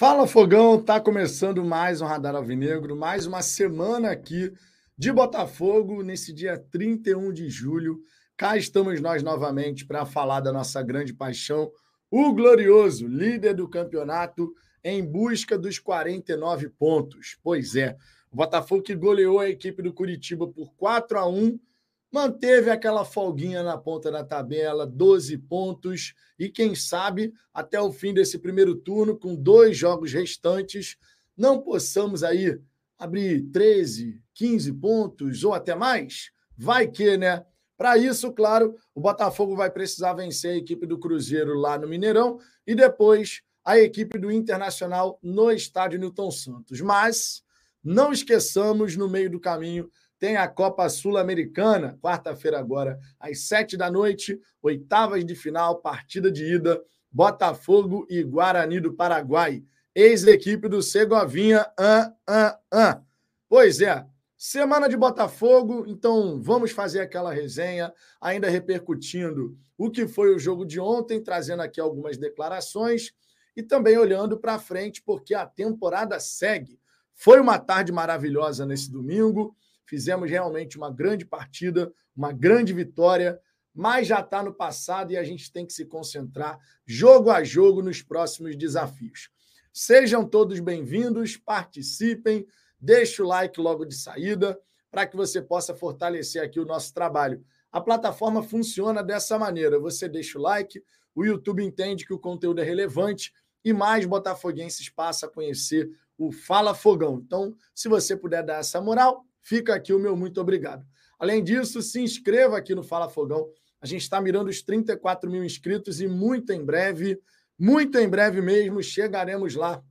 Fala Fogão, tá começando mais um Radar Alvinegro, mais uma semana aqui de Botafogo, nesse dia 31 de julho. Cá estamos nós novamente para falar da nossa grande paixão, o glorioso líder do campeonato em busca dos 49 pontos. Pois é, o Botafogo que goleou a equipe do Curitiba por 4 a 1 manteve aquela folguinha na ponta da tabela, 12 pontos, e quem sabe até o fim desse primeiro turno, com dois jogos restantes, não possamos aí abrir 13, 15 pontos ou até mais? Vai que, né? Para isso, claro, o Botafogo vai precisar vencer a equipe do Cruzeiro lá no Mineirão e depois a equipe do Internacional no estádio Newton Santos. Mas não esqueçamos, no meio do caminho, tem a Copa Sul-Americana, quarta-feira agora, às sete da noite, oitavas de final, partida de ida, Botafogo e Guarani do Paraguai. Ex-equipe do Segovinha. Ah, ah, ah. Pois é, semana de Botafogo, então vamos fazer aquela resenha, ainda repercutindo o que foi o jogo de ontem, trazendo aqui algumas declarações e também olhando para frente, porque a temporada segue. Foi uma tarde maravilhosa nesse domingo. Fizemos realmente uma grande partida, uma grande vitória, mas já está no passado e a gente tem que se concentrar jogo a jogo nos próximos desafios. Sejam todos bem-vindos, participem, deixe o like logo de saída para que você possa fortalecer aqui o nosso trabalho. A plataforma funciona dessa maneira: você deixa o like, o YouTube entende que o conteúdo é relevante e mais botafoguenses passam a conhecer o Fala Fogão. Então, se você puder dar essa moral, Fica aqui o meu muito obrigado. Além disso, se inscreva aqui no Fala Fogão. A gente está mirando os 34 mil inscritos e muito em breve, muito em breve mesmo, chegaremos lá.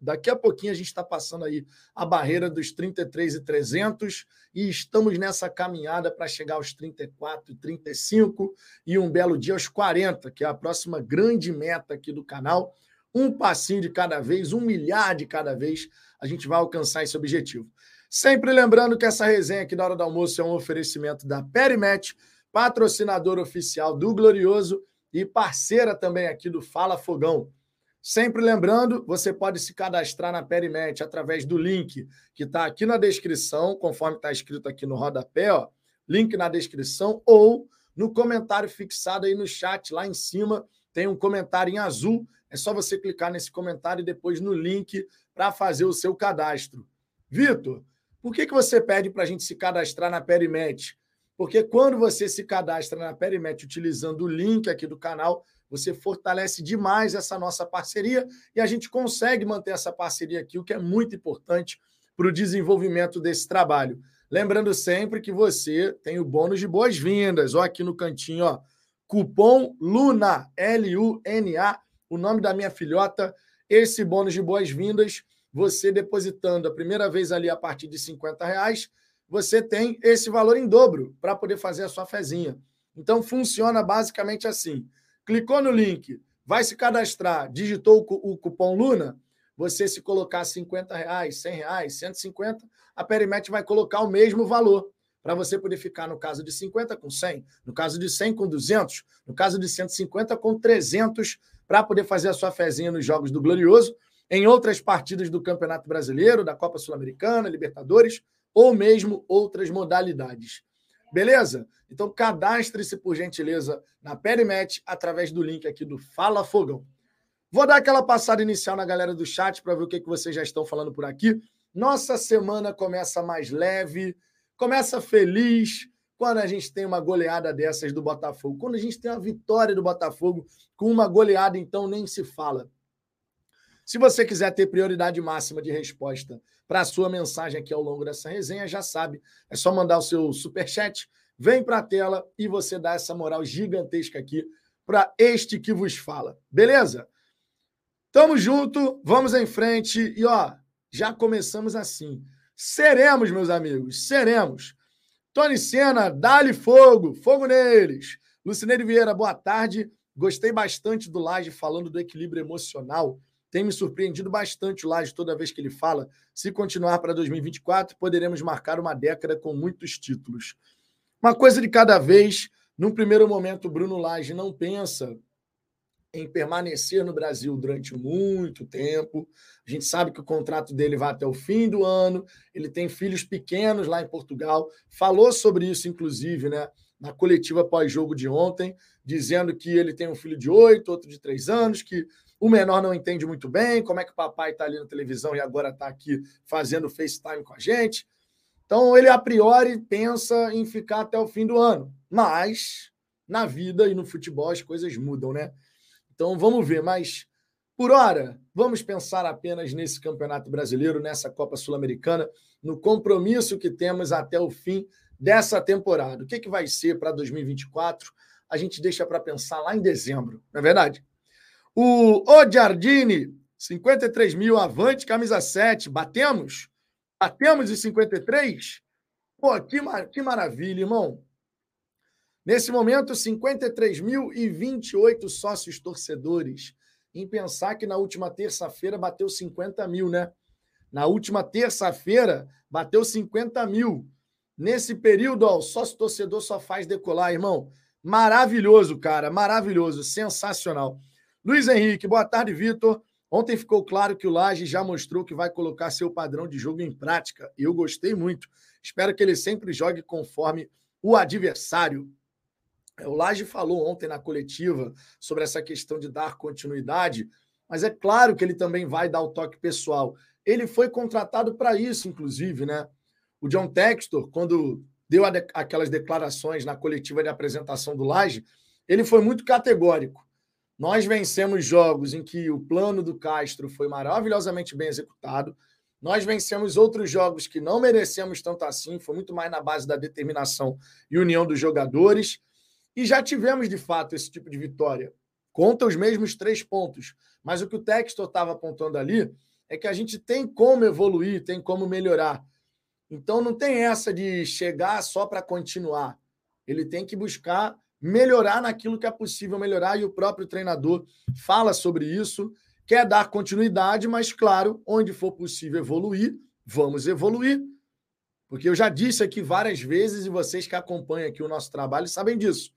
Daqui a pouquinho a gente está passando aí a barreira dos 33 e 300 e estamos nessa caminhada para chegar aos 34 e 35 e um belo dia aos 40, que é a próxima grande meta aqui do canal. Um passinho de cada vez, um milhar de cada vez, a gente vai alcançar esse objetivo. Sempre lembrando que essa resenha aqui da hora do almoço é um oferecimento da Perimet, patrocinador oficial do Glorioso e parceira também aqui do Fala Fogão. Sempre lembrando, você pode se cadastrar na Perimet através do link que está aqui na descrição, conforme está escrito aqui no rodapé, ó, link na descrição, ou no comentário fixado aí no chat, lá em cima, tem um comentário em azul. É só você clicar nesse comentário e depois no link para fazer o seu cadastro. Vitor, por que, que você pede para a gente se cadastrar na Perimet? Porque quando você se cadastra na Perimet utilizando o link aqui do canal, você fortalece demais essa nossa parceria e a gente consegue manter essa parceria aqui, o que é muito importante para o desenvolvimento desse trabalho. Lembrando sempre que você tem o bônus de boas-vindas, ó, aqui no cantinho, ó, cupom LUNA, L-U-N-A, o nome da minha filhota. Esse bônus de boas-vindas você depositando a primeira vez ali a partir de 50 reais, você tem esse valor em dobro para poder fazer a sua fezinha. Então funciona basicamente assim: clicou no link, vai se cadastrar, digitou o cupom Luna, você se colocar 50 reais, 100 reais, 150, a Perimet vai colocar o mesmo valor para você poder ficar, no caso de 50, com 100, no caso de 100, com 200, no caso de 150, com 300, para poder fazer a sua fezinha nos Jogos do Glorioso em outras partidas do Campeonato Brasileiro, da Copa Sul-Americana, Libertadores ou mesmo outras modalidades. Beleza? Então cadastre-se por gentileza na Perimet através do link aqui do Fala Fogão. Vou dar aquela passada inicial na galera do chat para ver o que, que vocês já estão falando por aqui. Nossa semana começa mais leve, começa feliz quando a gente tem uma goleada dessas do Botafogo. Quando a gente tem uma vitória do Botafogo com uma goleada, então nem se fala. Se você quiser ter prioridade máxima de resposta para a sua mensagem aqui ao longo dessa resenha, já sabe, é só mandar o seu super chat, vem para a tela e você dá essa moral gigantesca aqui para este que vos fala. Beleza? Tamo junto, vamos em frente e ó, já começamos assim. Seremos, meus amigos, seremos. Tony Sena, dá-lhe fogo, fogo neles. Lucineiro Vieira, boa tarde. Gostei bastante do Laje falando do equilíbrio emocional tem me surpreendido bastante o Laje toda vez que ele fala. Se continuar para 2024, poderemos marcar uma década com muitos títulos. Uma coisa de cada vez. Num primeiro momento, Bruno Laje não pensa em permanecer no Brasil durante muito tempo. A gente sabe que o contrato dele vai até o fim do ano. Ele tem filhos pequenos lá em Portugal. Falou sobre isso, inclusive, né? Na coletiva pós-jogo de ontem, dizendo que ele tem um filho de oito, outro de três anos, que o menor não entende muito bem como é que o papai está ali na televisão e agora está aqui fazendo FaceTime com a gente. Então, ele a priori pensa em ficar até o fim do ano. Mas, na vida e no futebol, as coisas mudam, né? Então, vamos ver. Mas, por hora, vamos pensar apenas nesse Campeonato Brasileiro, nessa Copa Sul-Americana, no compromisso que temos até o fim dessa temporada. O que, que vai ser para 2024? A gente deixa para pensar lá em dezembro, não é verdade? O Odiardini, 53 mil, avante, camisa 7. Batemos? Batemos em 53? Pô, que, mar... que maravilha, irmão. Nesse momento, 53.028 sócios torcedores. Em pensar que na última terça-feira bateu 50 mil, né? Na última terça-feira bateu 50 mil. Nesse período, ó, o sócio torcedor só faz decolar, irmão. Maravilhoso, cara. Maravilhoso. Sensacional. Luiz Henrique, boa tarde, Vitor. Ontem ficou claro que o Laje já mostrou que vai colocar seu padrão de jogo em prática. Eu gostei muito. Espero que ele sempre jogue conforme o adversário. É, o Laje falou ontem na coletiva sobre essa questão de dar continuidade, mas é claro que ele também vai dar o toque pessoal. Ele foi contratado para isso, inclusive, né? O John Textor, quando deu aquelas declarações na coletiva de apresentação do Laje, ele foi muito categórico. Nós vencemos jogos em que o plano do Castro foi maravilhosamente bem executado. Nós vencemos outros jogos que não merecemos tanto assim, foi muito mais na base da determinação e união dos jogadores. E já tivemos, de fato, esse tipo de vitória. Conta os mesmos três pontos. Mas o que o Textor estava apontando ali é que a gente tem como evoluir, tem como melhorar. Então não tem essa de chegar só para continuar. Ele tem que buscar melhorar naquilo que é possível melhorar, e o próprio treinador fala sobre isso, quer dar continuidade, mas, claro, onde for possível evoluir, vamos evoluir. Porque eu já disse aqui várias vezes, e vocês que acompanham aqui o nosso trabalho sabem disso.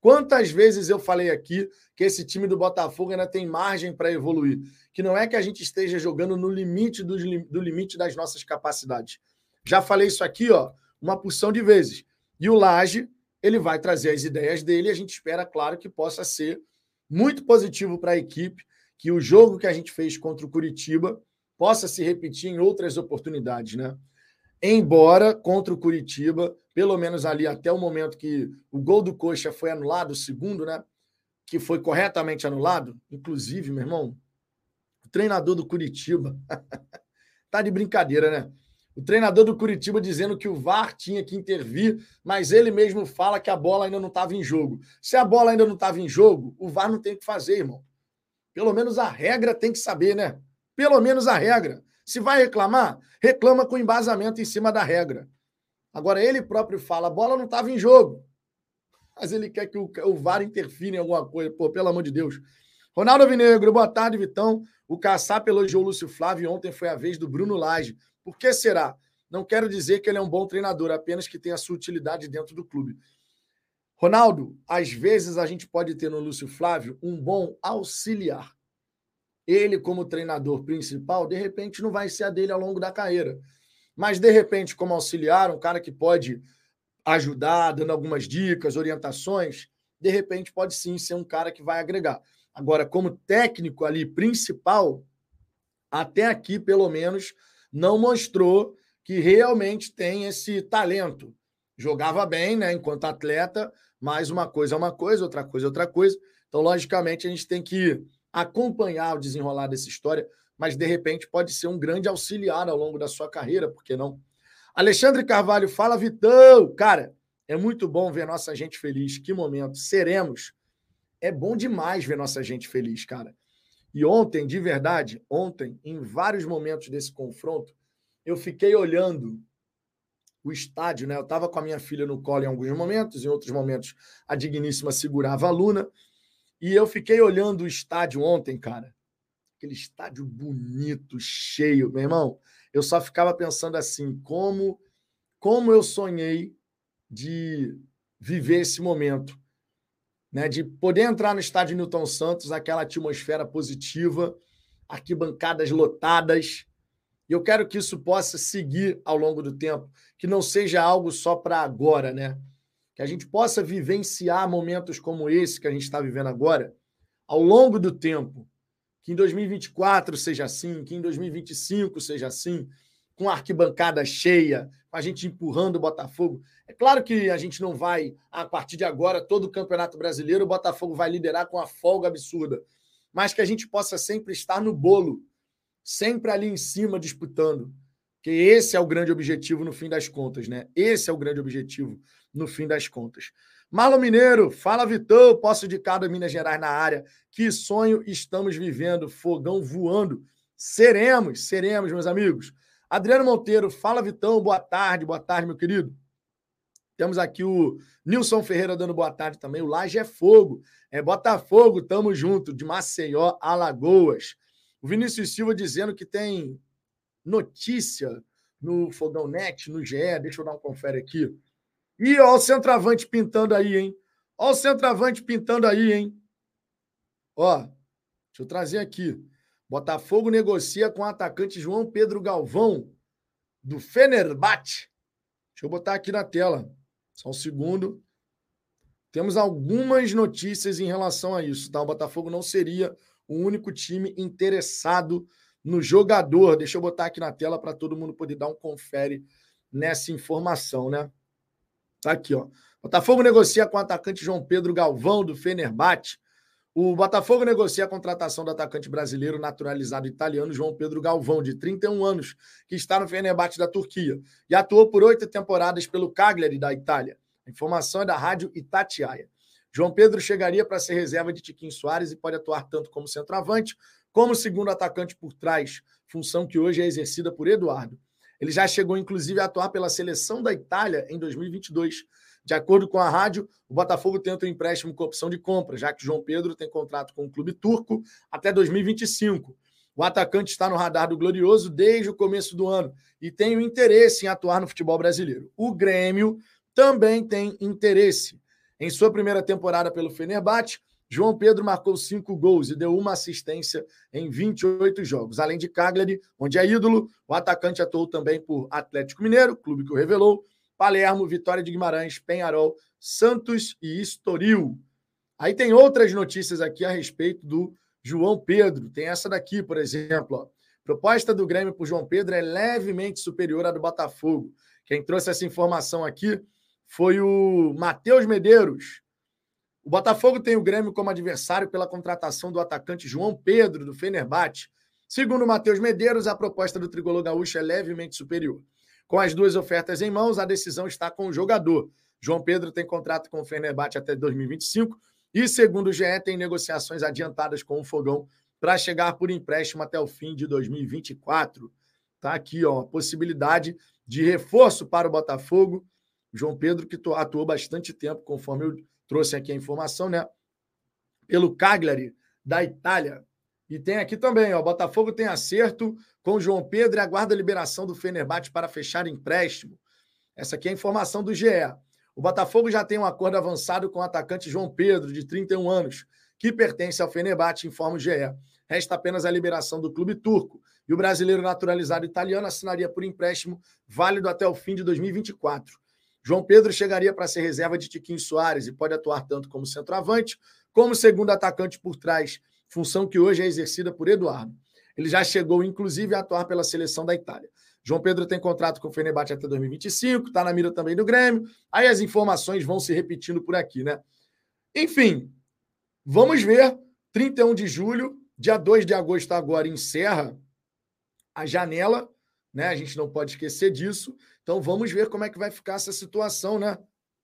Quantas vezes eu falei aqui que esse time do Botafogo ainda tem margem para evoluir? Que não é que a gente esteja jogando no limite do, do limite das nossas capacidades. Já falei isso aqui, ó, uma porção de vezes. E o Laje ele vai trazer as ideias dele e a gente espera, claro, que possa ser muito positivo para a equipe, que o jogo que a gente fez contra o Curitiba possa se repetir em outras oportunidades, né? Embora contra o Curitiba, pelo menos ali até o momento que o gol do Coxa foi anulado, o segundo, né? Que foi corretamente anulado, inclusive, meu irmão, o treinador do Curitiba tá de brincadeira, né? O treinador do Curitiba dizendo que o VAR tinha que intervir, mas ele mesmo fala que a bola ainda não estava em jogo. Se a bola ainda não estava em jogo, o VAR não tem o que fazer, irmão. Pelo menos a regra tem que saber, né? Pelo menos a regra. Se vai reclamar, reclama com embasamento em cima da regra. Agora, ele próprio fala: a bola não estava em jogo. Mas ele quer que o, o VAR interfira em alguma coisa. Pô, pelo amor de Deus. Ronaldo Vinegro, boa tarde, Vitão. O Caçap elogiou o Lúcio Flávio ontem foi a vez do Bruno Lage. Por que será? Não quero dizer que ele é um bom treinador, apenas que tem a sua utilidade dentro do clube. Ronaldo, às vezes a gente pode ter no Lúcio Flávio um bom auxiliar. Ele, como treinador principal, de repente não vai ser a dele ao longo da carreira. Mas, de repente, como auxiliar, um cara que pode ajudar, dando algumas dicas, orientações, de repente pode sim ser um cara que vai agregar. Agora, como técnico ali principal, até aqui, pelo menos, não mostrou que realmente tem esse talento. Jogava bem, né, enquanto atleta, mas uma coisa é uma coisa, outra coisa é outra coisa. Então, logicamente, a gente tem que acompanhar o desenrolar dessa história, mas de repente pode ser um grande auxiliar ao longo da sua carreira, por que não? Alexandre Carvalho fala, Vitão, cara, é muito bom ver nossa gente feliz. Que momento, seremos. É bom demais ver nossa gente feliz, cara. E ontem, de verdade, ontem, em vários momentos desse confronto, eu fiquei olhando o estádio, né? Eu estava com a minha filha no colo em alguns momentos, em outros momentos a digníssima segurava a Luna, e eu fiquei olhando o estádio ontem, cara. Aquele estádio bonito, cheio, meu irmão. Eu só ficava pensando assim, como como eu sonhei de viver esse momento né, de poder entrar no estádio Newton Santos, aquela atmosfera positiva, arquibancadas lotadas. E eu quero que isso possa seguir ao longo do tempo, que não seja algo só para agora, né? Que a gente possa vivenciar momentos como esse que a gente está vivendo agora ao longo do tempo. Que em 2024 seja assim, que em 2025 seja assim, com arquibancada cheia, a gente empurrando o Botafogo. É claro que a gente não vai, a partir de agora, todo o Campeonato Brasileiro, o Botafogo vai liderar com a folga absurda. Mas que a gente possa sempre estar no bolo, sempre ali em cima disputando. Que esse é o grande objetivo no fim das contas, né? Esse é o grande objetivo no fim das contas. Marlon Mineiro, fala Vitão, posso de cada Minas Gerais na área. Que sonho estamos vivendo, fogão voando. Seremos, seremos, meus amigos. Adriano Monteiro, fala Vitão, boa tarde, boa tarde, meu querido. Temos aqui o Nilson Ferreira dando boa tarde também. O Laje é Fogo. É Botafogo, tamo junto, de Maceió, Alagoas. O Vinícius Silva dizendo que tem notícia no Fogão Net, no GE. Deixa eu dar um confere aqui. E ó, o centroavante pintando aí, hein? Ó, o centroavante pintando aí, hein? Ó, deixa eu trazer aqui. Botafogo negocia com o atacante João Pedro Galvão, do Fenerbahçe. Deixa eu botar aqui na tela. Só um segundo. Temos algumas notícias em relação a isso, tá? O Botafogo não seria o único time interessado no jogador. Deixa eu botar aqui na tela para todo mundo poder dar um confere nessa informação, né? Tá aqui, ó. Botafogo negocia com o atacante João Pedro Galvão, do Fenerbahçe. O Botafogo negocia a contratação do atacante brasileiro naturalizado italiano João Pedro Galvão, de 31 anos, que está no Fenerbahçe da Turquia e atuou por oito temporadas pelo Cagliari da Itália. A informação é da rádio Itatiaia. João Pedro chegaria para ser reserva de Tiquinho Soares e pode atuar tanto como centroavante como segundo atacante por trás, função que hoje é exercida por Eduardo. Ele já chegou, inclusive, a atuar pela seleção da Itália em 2022 de acordo com a rádio, o Botafogo tenta um empréstimo com opção de compra, já que João Pedro tem contrato com o clube turco até 2025. O atacante está no radar do Glorioso desde o começo do ano e tem o interesse em atuar no futebol brasileiro. O Grêmio também tem interesse. Em sua primeira temporada pelo Fenerbahçe, João Pedro marcou cinco gols e deu uma assistência em 28 jogos. Além de Cagliari, onde é ídolo, o atacante atuou também por Atlético Mineiro, clube que o revelou, Palermo, Vitória de Guimarães, Penharol, Santos e Estoril. Aí tem outras notícias aqui a respeito do João Pedro. Tem essa daqui, por exemplo. Ó. Proposta do Grêmio por João Pedro é levemente superior à do Botafogo. Quem trouxe essa informação aqui foi o Matheus Medeiros. O Botafogo tem o Grêmio como adversário pela contratação do atacante João Pedro, do Fenerbahçe. Segundo Matheus Medeiros, a proposta do tricolor gaúcho é levemente superior. Com as duas ofertas em mãos, a decisão está com o jogador. João Pedro tem contrato com o Fenerbahçe até 2025 e, segundo o GE, tem negociações adiantadas com o Fogão para chegar por empréstimo até o fim de 2024. Tá aqui, ó, possibilidade de reforço para o Botafogo. João Pedro, que atuou bastante tempo, conforme eu trouxe aqui a informação, né? Pelo Cagliari, da Itália. E tem aqui também, ó, Botafogo tem acerto com João Pedro e aguarda a liberação do Fenerbahçe para fechar empréstimo. Essa aqui é a informação do GE. O Botafogo já tem um acordo avançado com o atacante João Pedro, de 31 anos, que pertence ao Fenerbahçe, informa o GE. Resta apenas a liberação do clube turco. E o brasileiro naturalizado italiano assinaria por empréstimo válido até o fim de 2024. João Pedro chegaria para ser reserva de Tiquinho Soares e pode atuar tanto como centroavante, como segundo atacante por trás função que hoje é exercida por Eduardo. Ele já chegou, inclusive, a atuar pela seleção da Itália. João Pedro tem contrato com o Fenerbahçe até 2025, está na mira também do Grêmio. Aí as informações vão se repetindo por aqui, né? Enfim, vamos ver. 31 de julho, dia 2 de agosto agora encerra a janela, né? A gente não pode esquecer disso. Então vamos ver como é que vai ficar essa situação, né?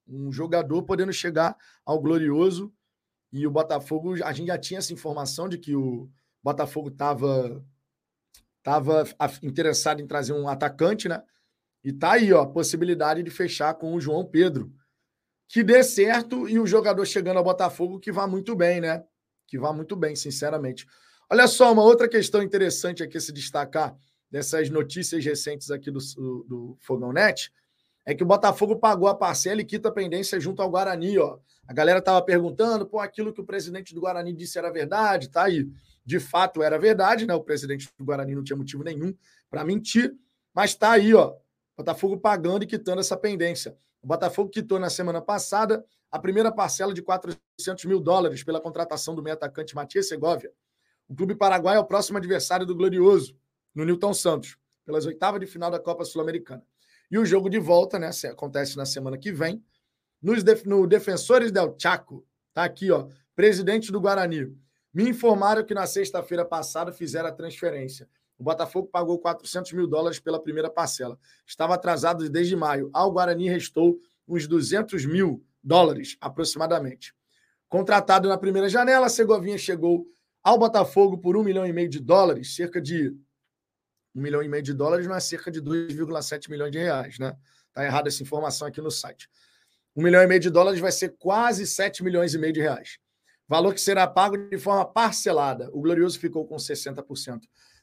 Um jogador podendo chegar ao glorioso e o Botafogo, a gente já tinha essa informação de que o Botafogo estava tava interessado em trazer um atacante, né? E tá aí, ó, a possibilidade de fechar com o João Pedro. Que dê certo e o jogador chegando ao Botafogo que vá muito bem, né? Que vá muito bem, sinceramente. Olha só, uma outra questão interessante aqui se destacar dessas notícias recentes aqui do, do, do Fogão Net é que o Botafogo pagou a parcela e quita a pendência junto ao Guarani, ó. A galera estava perguntando, pô, aquilo que o presidente do Guarani disse era verdade, tá aí. De fato era verdade, né? O presidente do Guarani não tinha motivo nenhum para mentir, mas tá aí, ó. Botafogo pagando e quitando essa pendência. O Botafogo quitou na semana passada a primeira parcela de 400 mil dólares pela contratação do meio atacante Matias Segovia. O clube paraguaio é o próximo adversário do Glorioso, no Newton Santos, pelas oitavas de final da Copa Sul-Americana. E o jogo de volta, né, acontece na semana que vem, nos def no Defensores del Chaco. Tá aqui, ó, presidente do Guarani. Me informaram que na sexta-feira passada fizeram a transferência. O Botafogo pagou 400 mil dólares pela primeira parcela. Estava atrasado desde maio. Ao Guarani restou uns 200 mil dólares, aproximadamente. Contratado na primeira janela, Segovinha chegou ao Botafogo por um milhão e meio de dólares, cerca de um milhão e meio de dólares não é cerca de 2,7 milhões de reais, né? Tá errada essa informação aqui no site. Um milhão e meio de dólares vai ser quase 7 milhões e meio de reais. Valor que será pago de forma parcelada. O Glorioso ficou com 60%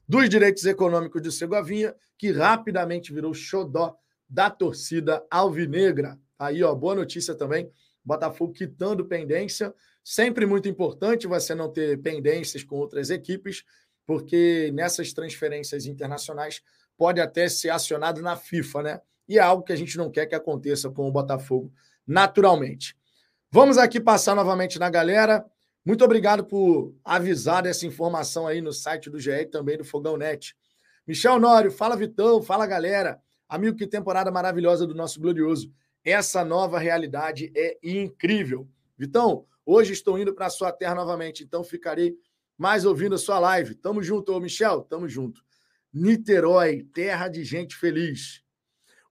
dos direitos econômicos de Segovinha, que rapidamente virou xodó da torcida alvinegra. Aí, ó, boa notícia também. Botafogo quitando pendência. Sempre muito importante você não ter pendências com outras equipes, porque nessas transferências internacionais pode até ser acionado na FIFA, né? E é algo que a gente não quer que aconteça com o Botafogo, naturalmente. Vamos aqui passar novamente na galera. Muito obrigado por avisar dessa informação aí no site do GE e também do Fogão Net. Michel Nório, fala Vitão, fala galera. Amigo, que temporada maravilhosa do nosso glorioso. Essa nova realidade é incrível. Vitão, hoje estou indo para a sua terra novamente, então ficarei mais ouvindo a sua live. Tamo junto, ô Michel, tamo junto. Niterói, terra de gente feliz.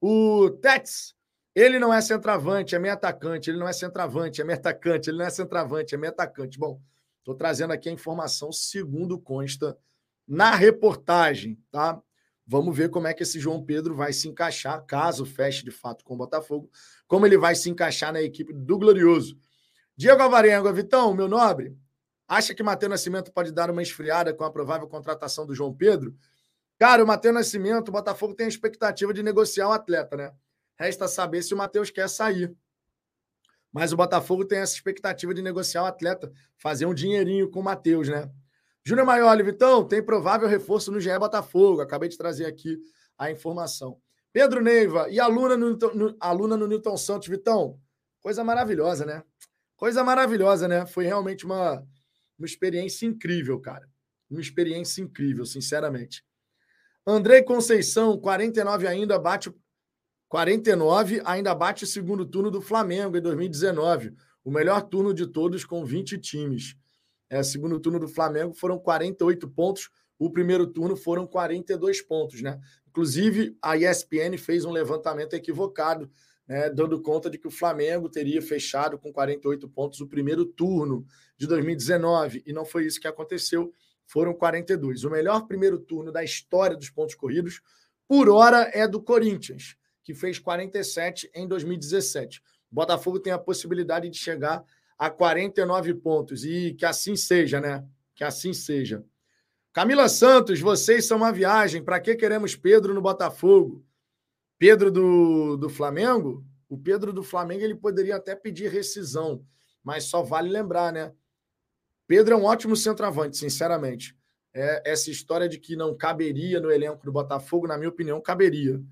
O Tets, ele não é centroavante, é meio atacante. Ele não é centroavante, é meio atacante. Ele não é centroavante, é meio atacante. Bom, estou trazendo aqui a informação segundo consta na reportagem, tá? Vamos ver como é que esse João Pedro vai se encaixar, caso feche de fato com o Botafogo, como ele vai se encaixar na equipe do Glorioso. Diego Alvarenga, Vitão, meu nobre, acha que Matheus Nascimento pode dar uma esfriada com a provável contratação do João Pedro? Cara, o Matheus Nascimento, o Botafogo tem a expectativa de negociar o atleta, né? Resta saber se o Matheus quer sair. Mas o Botafogo tem essa expectativa de negociar o atleta, fazer um dinheirinho com o Matheus, né? Júnior Maioli, Vitão, tem provável reforço no GE Botafogo. Acabei de trazer aqui a informação. Pedro Neiva, e no, aluna no Newton Santos, Vitão? Coisa maravilhosa, né? Coisa maravilhosa, né? Foi realmente uma, uma experiência incrível, cara. Uma experiência incrível, sinceramente. Andrei Conceição, 49 ainda, bate 49 ainda bate o segundo turno do Flamengo em 2019, o melhor turno de todos com 20 times. É, segundo turno do Flamengo foram 48 pontos, o primeiro turno foram 42 pontos, né? Inclusive, a ESPN fez um levantamento equivocado, né, dando conta de que o Flamengo teria fechado com 48 pontos o primeiro turno de 2019, e não foi isso que aconteceu, foram 42. O melhor primeiro turno da história dos pontos corridos, por hora, é do Corinthians que fez 47 em 2017. O Botafogo tem a possibilidade de chegar a 49 pontos e que assim seja, né? Que assim seja. Camila Santos, vocês são uma viagem. Para que queremos Pedro no Botafogo? Pedro do, do Flamengo? O Pedro do Flamengo ele poderia até pedir rescisão, mas só vale lembrar, né? Pedro é um ótimo centroavante, sinceramente. É, essa história de que não caberia no elenco do Botafogo, na minha opinião, caberia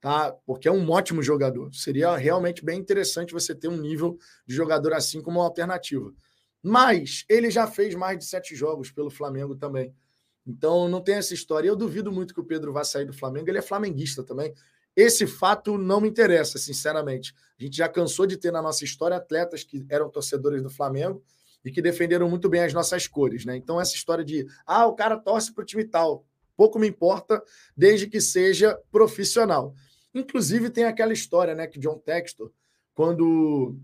tá? Porque é um ótimo jogador. Seria realmente bem interessante você ter um nível de jogador assim como uma alternativa. Mas ele já fez mais de sete jogos pelo Flamengo também. Então não tem essa história. Eu duvido muito que o Pedro vá sair do Flamengo. Ele é flamenguista também. Esse fato não me interessa, sinceramente. A gente já cansou de ter na nossa história atletas que eram torcedores do Flamengo e que defenderam muito bem as nossas cores, né? Então essa história de ah, o cara torce para o time tal, pouco me importa, desde que seja profissional. Inclusive, tem aquela história, né, que John Textor, quando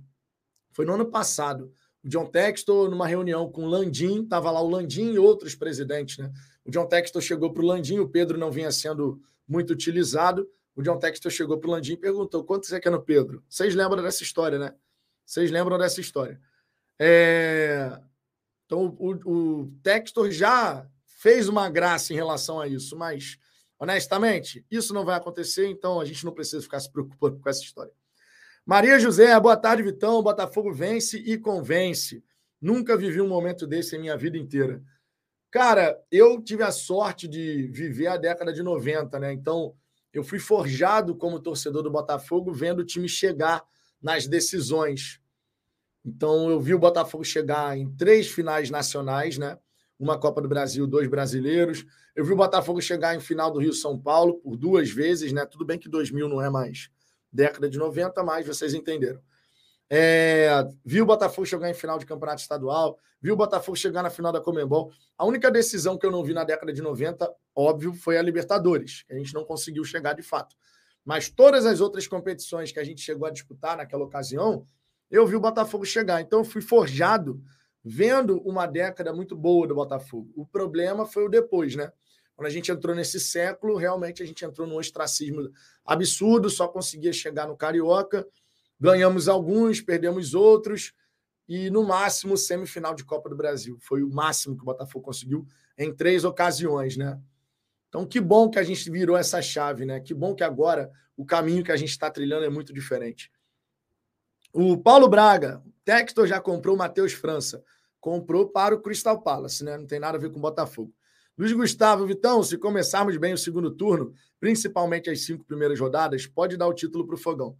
foi no ano passado, o John Textor, numa reunião com o Landim, estava lá o Landim e outros presidentes, né? O John Textor chegou para o Landim, o Pedro não vinha sendo muito utilizado. O John Textor chegou para o Landim e perguntou: quanto você quer no Pedro? Vocês lembram dessa história, né? Vocês lembram dessa história. É... Então, o, o Textor já fez uma graça em relação a isso, mas Honestamente, isso não vai acontecer, então a gente não precisa ficar se preocupando com essa história. Maria José, boa tarde, Vitão. Botafogo vence e convence. Nunca vivi um momento desse em minha vida inteira. Cara, eu tive a sorte de viver a década de 90, né? Então, eu fui forjado como torcedor do Botafogo vendo o time chegar nas decisões. Então, eu vi o Botafogo chegar em três finais nacionais, né? Uma Copa do Brasil, dois brasileiros. Eu vi o Botafogo chegar em final do Rio São Paulo por duas vezes, né? Tudo bem que 2000 não é mais década de 90, mas vocês entenderam. É, viu o Botafogo chegar em final de campeonato estadual, viu o Botafogo chegar na final da Comembol. A única decisão que eu não vi na década de 90, óbvio, foi a Libertadores, a gente não conseguiu chegar de fato. Mas todas as outras competições que a gente chegou a disputar naquela ocasião, eu vi o Botafogo chegar. Então, eu fui forjado vendo uma década muito boa do Botafogo. O problema foi o depois, né? Quando a gente entrou nesse século, realmente a gente entrou num ostracismo absurdo, só conseguia chegar no Carioca Ganhamos alguns, perdemos outros, e no máximo semifinal de Copa do Brasil. Foi o máximo que o Botafogo conseguiu em três ocasiões, né? Então, que bom que a gente virou essa chave, né? Que bom que agora o caminho que a gente está trilhando é muito diferente. O Paulo Braga, Textor já comprou o Matheus França. Comprou para o Crystal Palace, né? Não tem nada a ver com o Botafogo. Luiz Gustavo, Vitão, se começarmos bem o segundo turno, principalmente as cinco primeiras rodadas, pode dar o título para o Fogão.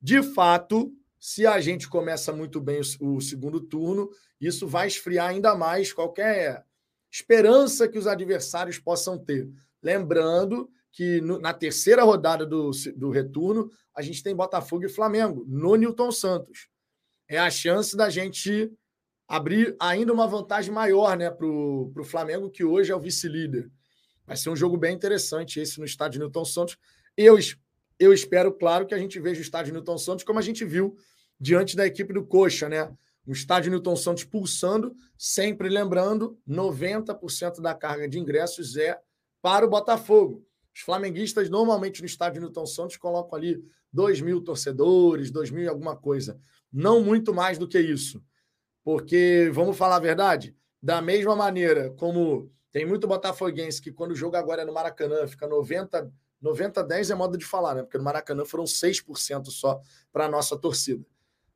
De fato, se a gente começa muito bem o, o segundo turno, isso vai esfriar ainda mais qualquer esperança que os adversários possam ter. Lembrando que no, na terceira rodada do, do retorno, a gente tem Botafogo e Flamengo, no Newton Santos. É a chance da gente abrir ainda uma vantagem maior né, para o Flamengo, que hoje é o vice-líder. Vai ser um jogo bem interessante esse no estádio Newton Santos. Eu eu espero, claro, que a gente veja o estádio Newton Santos como a gente viu diante da equipe do Coxa, né? O estádio Newton Santos pulsando, sempre lembrando, 90% da carga de ingressos é para o Botafogo. Os flamenguistas, normalmente, no estádio Newton Santos, colocam ali 2 mil torcedores, 2 mil e alguma coisa. Não muito mais do que isso. Porque, vamos falar a verdade, da mesma maneira como tem muito botafoguense que, quando o jogo agora é no Maracanã, fica 90, 90-10 é modo de falar, né? Porque no Maracanã foram 6% só para a nossa torcida.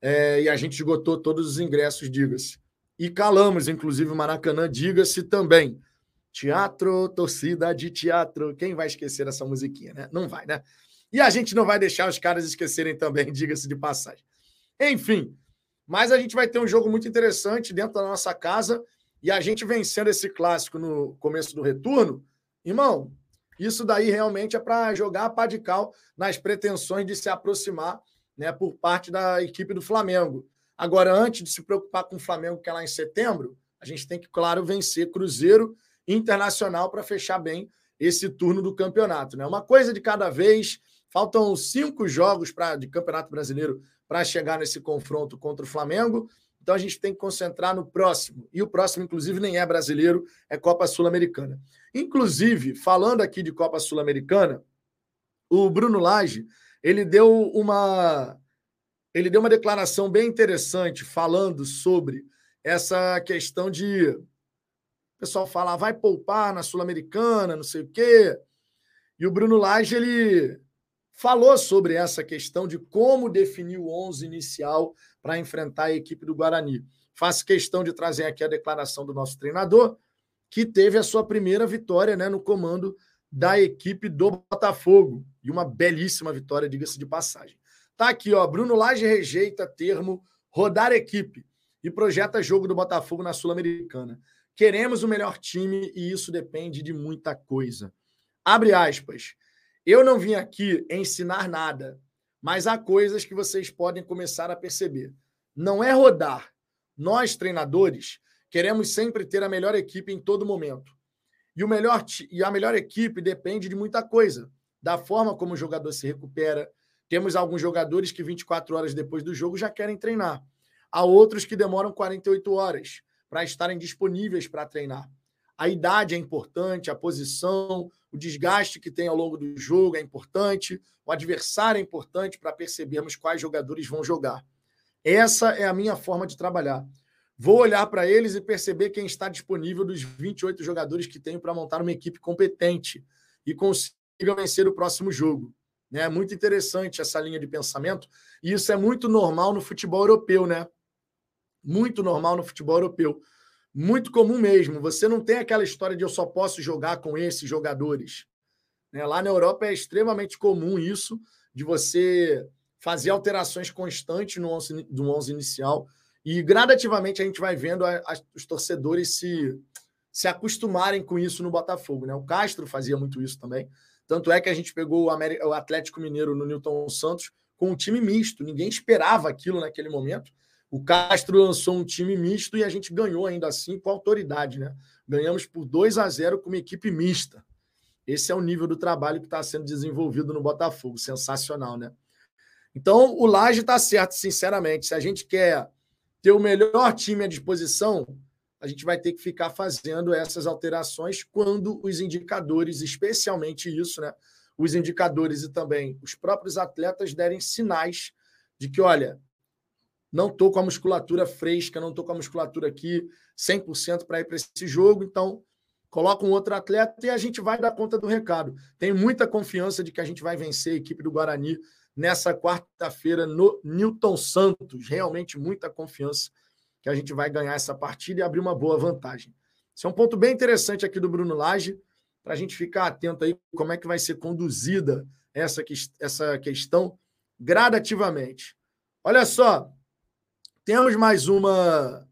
É, e a gente esgotou todos os ingressos, diga-se. E calamos, inclusive, o Maracanã, diga-se também. Teatro, torcida de teatro. Quem vai esquecer essa musiquinha, né? Não vai, né? E a gente não vai deixar os caras esquecerem também, diga-se de passagem. Enfim, mas a gente vai ter um jogo muito interessante dentro da nossa casa e a gente vencendo esse clássico no começo do retorno, irmão, isso daí realmente é para jogar a pá de cal nas pretensões de se aproximar né, por parte da equipe do Flamengo. Agora, antes de se preocupar com o Flamengo, que é lá em setembro, a gente tem que, claro, vencer Cruzeiro Internacional para fechar bem esse turno do campeonato. Né? Uma coisa de cada vez. Faltam cinco jogos pra, de Campeonato Brasileiro para chegar nesse confronto contra o Flamengo. Então a gente tem que concentrar no próximo. E o próximo, inclusive, nem é brasileiro, é Copa Sul-Americana. Inclusive, falando aqui de Copa Sul-Americana, o Bruno Lage, ele deu uma ele deu uma declaração bem interessante falando sobre essa questão de pessoal falar vai poupar na Sul-Americana, não sei o quê. E o Bruno Lage ele falou sobre essa questão de como definir o 11 inicial para enfrentar a equipe do Guarani. Faço questão de trazer aqui a declaração do nosso treinador, que teve a sua primeira vitória né, no comando da equipe do Botafogo. E uma belíssima vitória, diga-se de passagem. Tá aqui, ó. Bruno Lage rejeita termo rodar equipe e projeta jogo do Botafogo na Sul-Americana. Queremos o melhor time e isso depende de muita coisa. Abre aspas. Eu não vim aqui ensinar nada, mas há coisas que vocês podem começar a perceber. Não é rodar. Nós, treinadores, queremos sempre ter a melhor equipe em todo momento. E, o melhor, e a melhor equipe depende de muita coisa. Da forma como o jogador se recupera. Temos alguns jogadores que 24 horas depois do jogo já querem treinar. Há outros que demoram 48 horas para estarem disponíveis para treinar. A idade é importante, a posição, o desgaste que tem ao longo do jogo é importante, o adversário é importante para percebermos quais jogadores vão jogar. Essa é a minha forma de trabalhar. Vou olhar para eles e perceber quem está disponível dos 28 jogadores que tenho para montar uma equipe competente. e consiga vencer o próximo jogo. É muito interessante essa linha de pensamento, e isso é muito normal no futebol europeu, né? Muito normal no futebol europeu. Muito comum mesmo. Você não tem aquela história de eu só posso jogar com esses jogadores. Né? Lá na Europa é extremamente comum isso, de você fazer alterações constantes no 11, no 11 inicial. E gradativamente a gente vai vendo a, a, os torcedores se, se acostumarem com isso no Botafogo. Né? O Castro fazia muito isso também. Tanto é que a gente pegou o, América, o Atlético Mineiro no Newton Santos com um time misto. Ninguém esperava aquilo naquele momento. O Castro lançou um time misto e a gente ganhou ainda assim com autoridade, né? Ganhamos por 2 a 0 com uma equipe mista. Esse é o nível do trabalho que está sendo desenvolvido no Botafogo. Sensacional, né? Então, o Laje está certo, sinceramente. Se a gente quer ter o melhor time à disposição, a gente vai ter que ficar fazendo essas alterações quando os indicadores, especialmente isso, né? Os indicadores e também os próprios atletas derem sinais de que, olha, não estou com a musculatura fresca, não estou com a musculatura aqui 100% para ir para esse jogo, então coloca um outro atleta e a gente vai dar conta do recado. Tenho muita confiança de que a gente vai vencer a equipe do Guarani nessa quarta-feira no Newton Santos. Realmente muita confiança que a gente vai ganhar essa partida e abrir uma boa vantagem. Esse é um ponto bem interessante aqui do Bruno Lage, para a gente ficar atento aí como é que vai ser conduzida essa, essa questão gradativamente. Olha só, temos mais uma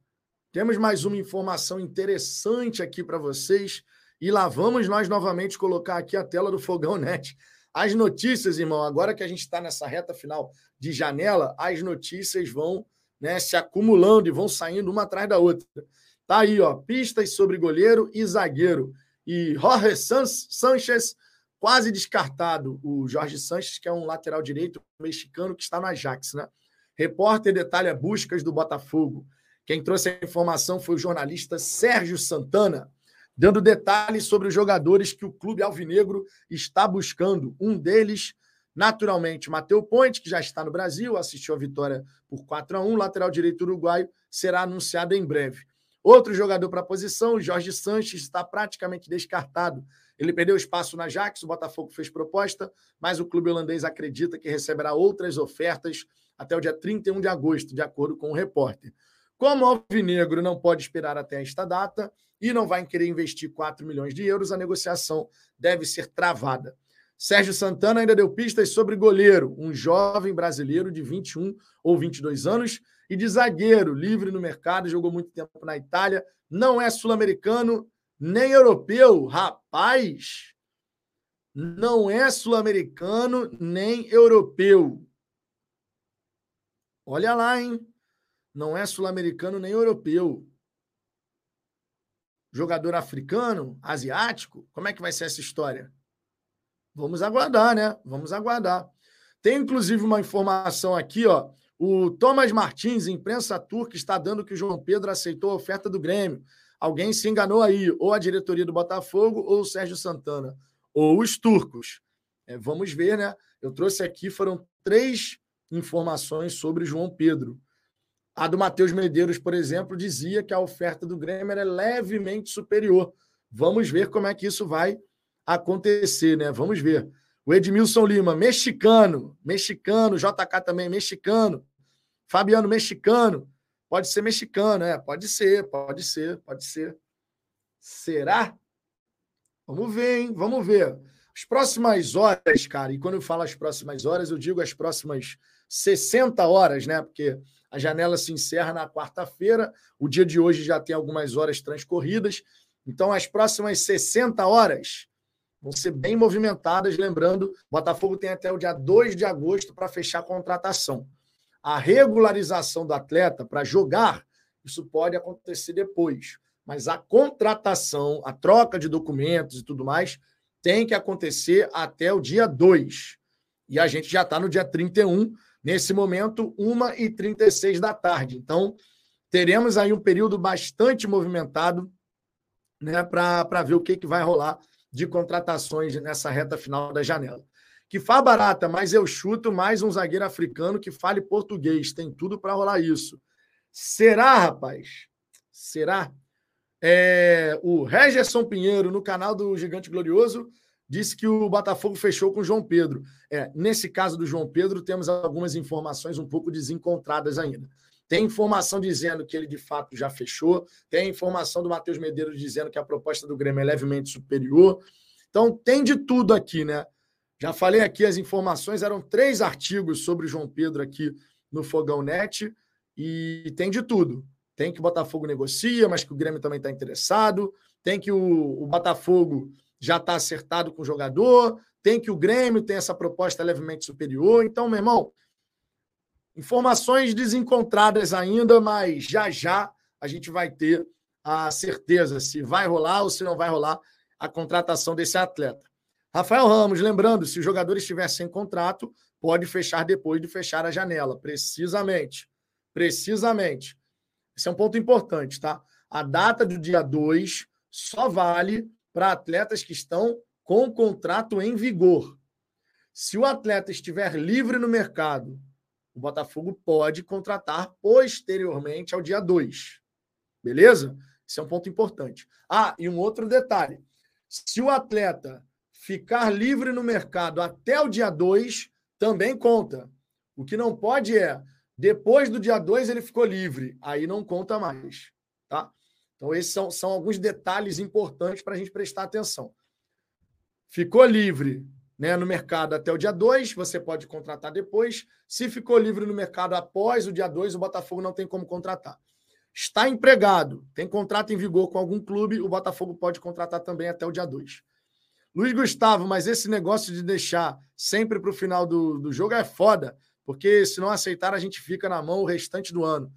temos mais uma informação interessante aqui para vocês e lá vamos nós novamente colocar aqui a tela do Fogão Net. As notícias, irmão, agora que a gente está nessa reta final de janela, as notícias vão né, se acumulando e vão saindo uma atrás da outra. Tá aí, ó, pistas sobre goleiro e zagueiro. E Jorge Sanchez quase descartado. O Jorge Sanches, que é um lateral direito mexicano que está no Ajax, né? Repórter detalha buscas do Botafogo. Quem trouxe a informação foi o jornalista Sérgio Santana, dando detalhes sobre os jogadores que o clube alvinegro está buscando. Um deles, naturalmente, Matheus Ponte, que já está no Brasil, assistiu a vitória por 4 a 1 lateral direito uruguaio, será anunciado em breve. Outro jogador para a posição, Jorge Sanches, está praticamente descartado. Ele perdeu espaço na Ajax, o Botafogo fez proposta, mas o clube holandês acredita que receberá outras ofertas até o dia 31 de agosto, de acordo com o repórter. Como o Alvinegro não pode esperar até esta data e não vai querer investir 4 milhões de euros, a negociação deve ser travada. Sérgio Santana ainda deu pistas sobre goleiro, um jovem brasileiro de 21 ou 22 anos e de zagueiro, livre no mercado, jogou muito tempo na Itália, não é sul-americano nem europeu. Rapaz, não é sul-americano nem europeu. Olha lá, hein? Não é sul-americano nem europeu. Jogador africano, asiático? Como é que vai ser essa história? Vamos aguardar, né? Vamos aguardar. Tem inclusive uma informação aqui, ó. O Thomas Martins, imprensa turca, está dando que o João Pedro aceitou a oferta do Grêmio. Alguém se enganou aí, ou a diretoria do Botafogo, ou o Sérgio Santana, ou os turcos. É, vamos ver, né? Eu trouxe aqui, foram três informações sobre João Pedro. A do Matheus Medeiros, por exemplo, dizia que a oferta do Grêmio era levemente superior. Vamos ver como é que isso vai acontecer, né? Vamos ver. O Edmilson Lima, mexicano, mexicano, JK também, mexicano. Fabiano, mexicano. Pode ser mexicano, é? Pode ser, pode ser, pode ser. Será? Vamos ver, hein? Vamos ver. As próximas horas, cara, e quando eu falo as próximas horas, eu digo as próximas 60 horas, né? Porque a janela se encerra na quarta-feira, o dia de hoje já tem algumas horas transcorridas. Então, as próximas 60 horas vão ser bem movimentadas. Lembrando, Botafogo tem até o dia 2 de agosto para fechar a contratação. A regularização do atleta para jogar, isso pode acontecer depois. Mas a contratação, a troca de documentos e tudo mais, tem que acontecer até o dia 2. E a gente já está no dia 31 Nesse momento, 1h36 da tarde. Então, teremos aí um período bastante movimentado né, para ver o que, que vai rolar de contratações nessa reta final da janela. Que faz barata, mas eu chuto mais um zagueiro africano que fale português. Tem tudo para rolar isso. Será, rapaz? Será? É, o Regerson Pinheiro, no canal do Gigante Glorioso, disse que o Botafogo fechou com o João Pedro. É, nesse caso do João Pedro, temos algumas informações um pouco desencontradas ainda. Tem informação dizendo que ele de fato já fechou, tem informação do Matheus Medeiros dizendo que a proposta do Grêmio é levemente superior. Então, tem de tudo aqui, né? Já falei aqui, as informações eram três artigos sobre o João Pedro aqui no Fogão Net e tem de tudo. Tem que o Botafogo negocia, mas que o Grêmio também está interessado. Tem que o, o Botafogo já está acertado com o jogador. Tem que o Grêmio tem essa proposta levemente superior. Então, meu irmão, informações desencontradas ainda, mas já já a gente vai ter a certeza se vai rolar ou se não vai rolar a contratação desse atleta. Rafael Ramos, lembrando, se o jogador estiver sem contrato, pode fechar depois de fechar a janela. Precisamente. Precisamente. Esse é um ponto importante, tá? A data do dia 2 só vale para atletas que estão com contrato em vigor. Se o atleta estiver livre no mercado, o Botafogo pode contratar posteriormente ao dia 2. Beleza? Esse é um ponto importante. Ah, e um outro detalhe. Se o atleta ficar livre no mercado até o dia 2, também conta. O que não pode é, depois do dia 2 ele ficou livre, aí não conta mais. Então, esses são, são alguns detalhes importantes para a gente prestar atenção. Ficou livre né, no mercado até o dia 2, você pode contratar depois. Se ficou livre no mercado após o dia 2, o Botafogo não tem como contratar. Está empregado, tem contrato em vigor com algum clube, o Botafogo pode contratar também até o dia 2. Luiz Gustavo, mas esse negócio de deixar sempre para o final do, do jogo é foda, porque se não aceitar, a gente fica na mão o restante do ano.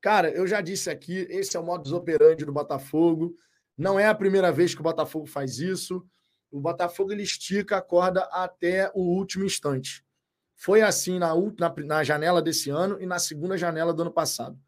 Cara, eu já disse aqui, esse é o modus operandi do Botafogo. Não é a primeira vez que o Botafogo faz isso. O Botafogo ele estica a corda até o último instante. Foi assim na, na, na janela desse ano e na segunda janela do ano passado.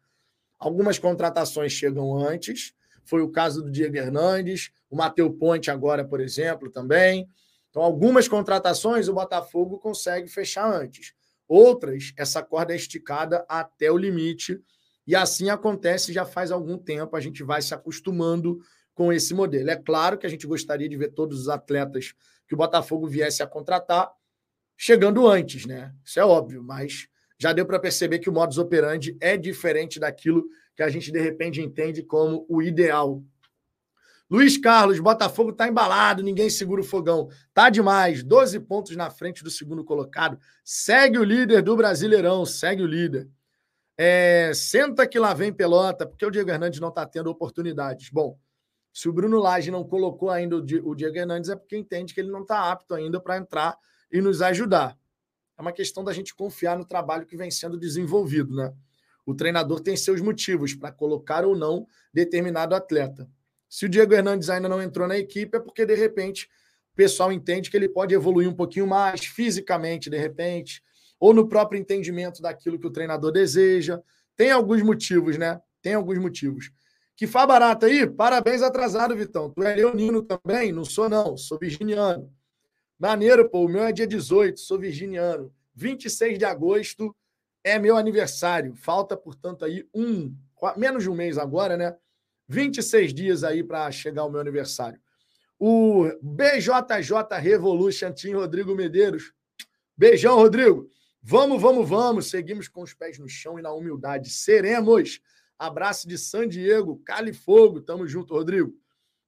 Algumas contratações chegam antes, foi o caso do Diego Hernandes, o Matheus Ponte agora, por exemplo, também. Então, algumas contratações o Botafogo consegue fechar antes. Outras, essa corda é esticada até o limite. E assim acontece já faz algum tempo. A gente vai se acostumando com esse modelo. É claro que a gente gostaria de ver todos os atletas que o Botafogo viesse a contratar chegando antes, né? Isso é óbvio, mas já deu para perceber que o modus operandi é diferente daquilo que a gente de repente entende como o ideal. Luiz Carlos, Botafogo está embalado, ninguém segura o fogão. Tá demais, 12 pontos na frente do segundo colocado. Segue o líder do Brasileirão, segue o líder. É, senta que lá vem pelota, porque o Diego Hernandes não está tendo oportunidades. Bom, se o Bruno Lage não colocou ainda o Diego Hernandes, é porque entende que ele não está apto ainda para entrar e nos ajudar. É uma questão da gente confiar no trabalho que vem sendo desenvolvido, né? O treinador tem seus motivos para colocar ou não determinado atleta. Se o Diego Hernandes ainda não entrou na equipe, é porque, de repente, o pessoal entende que ele pode evoluir um pouquinho mais, fisicamente, de repente, ou no próprio entendimento daquilo que o treinador deseja. Tem alguns motivos, né? Tem alguns motivos. Que fá barata aí? Parabéns atrasado, Vitão. Tu é leonino também? Não sou, não. Sou virginiano. Maneiro, pô. O meu é dia 18, sou virginiano. 26 de agosto, é meu aniversário. Falta, portanto, aí um, menos de um mês agora, né? 26 dias aí para chegar o meu aniversário. O BJJ Revolution Team Rodrigo Medeiros. Beijão, Rodrigo. Vamos, vamos, vamos. Seguimos com os pés no chão e na humildade. Seremos. Abraço de San Diego, Cali Fogo. Tamo junto, Rodrigo.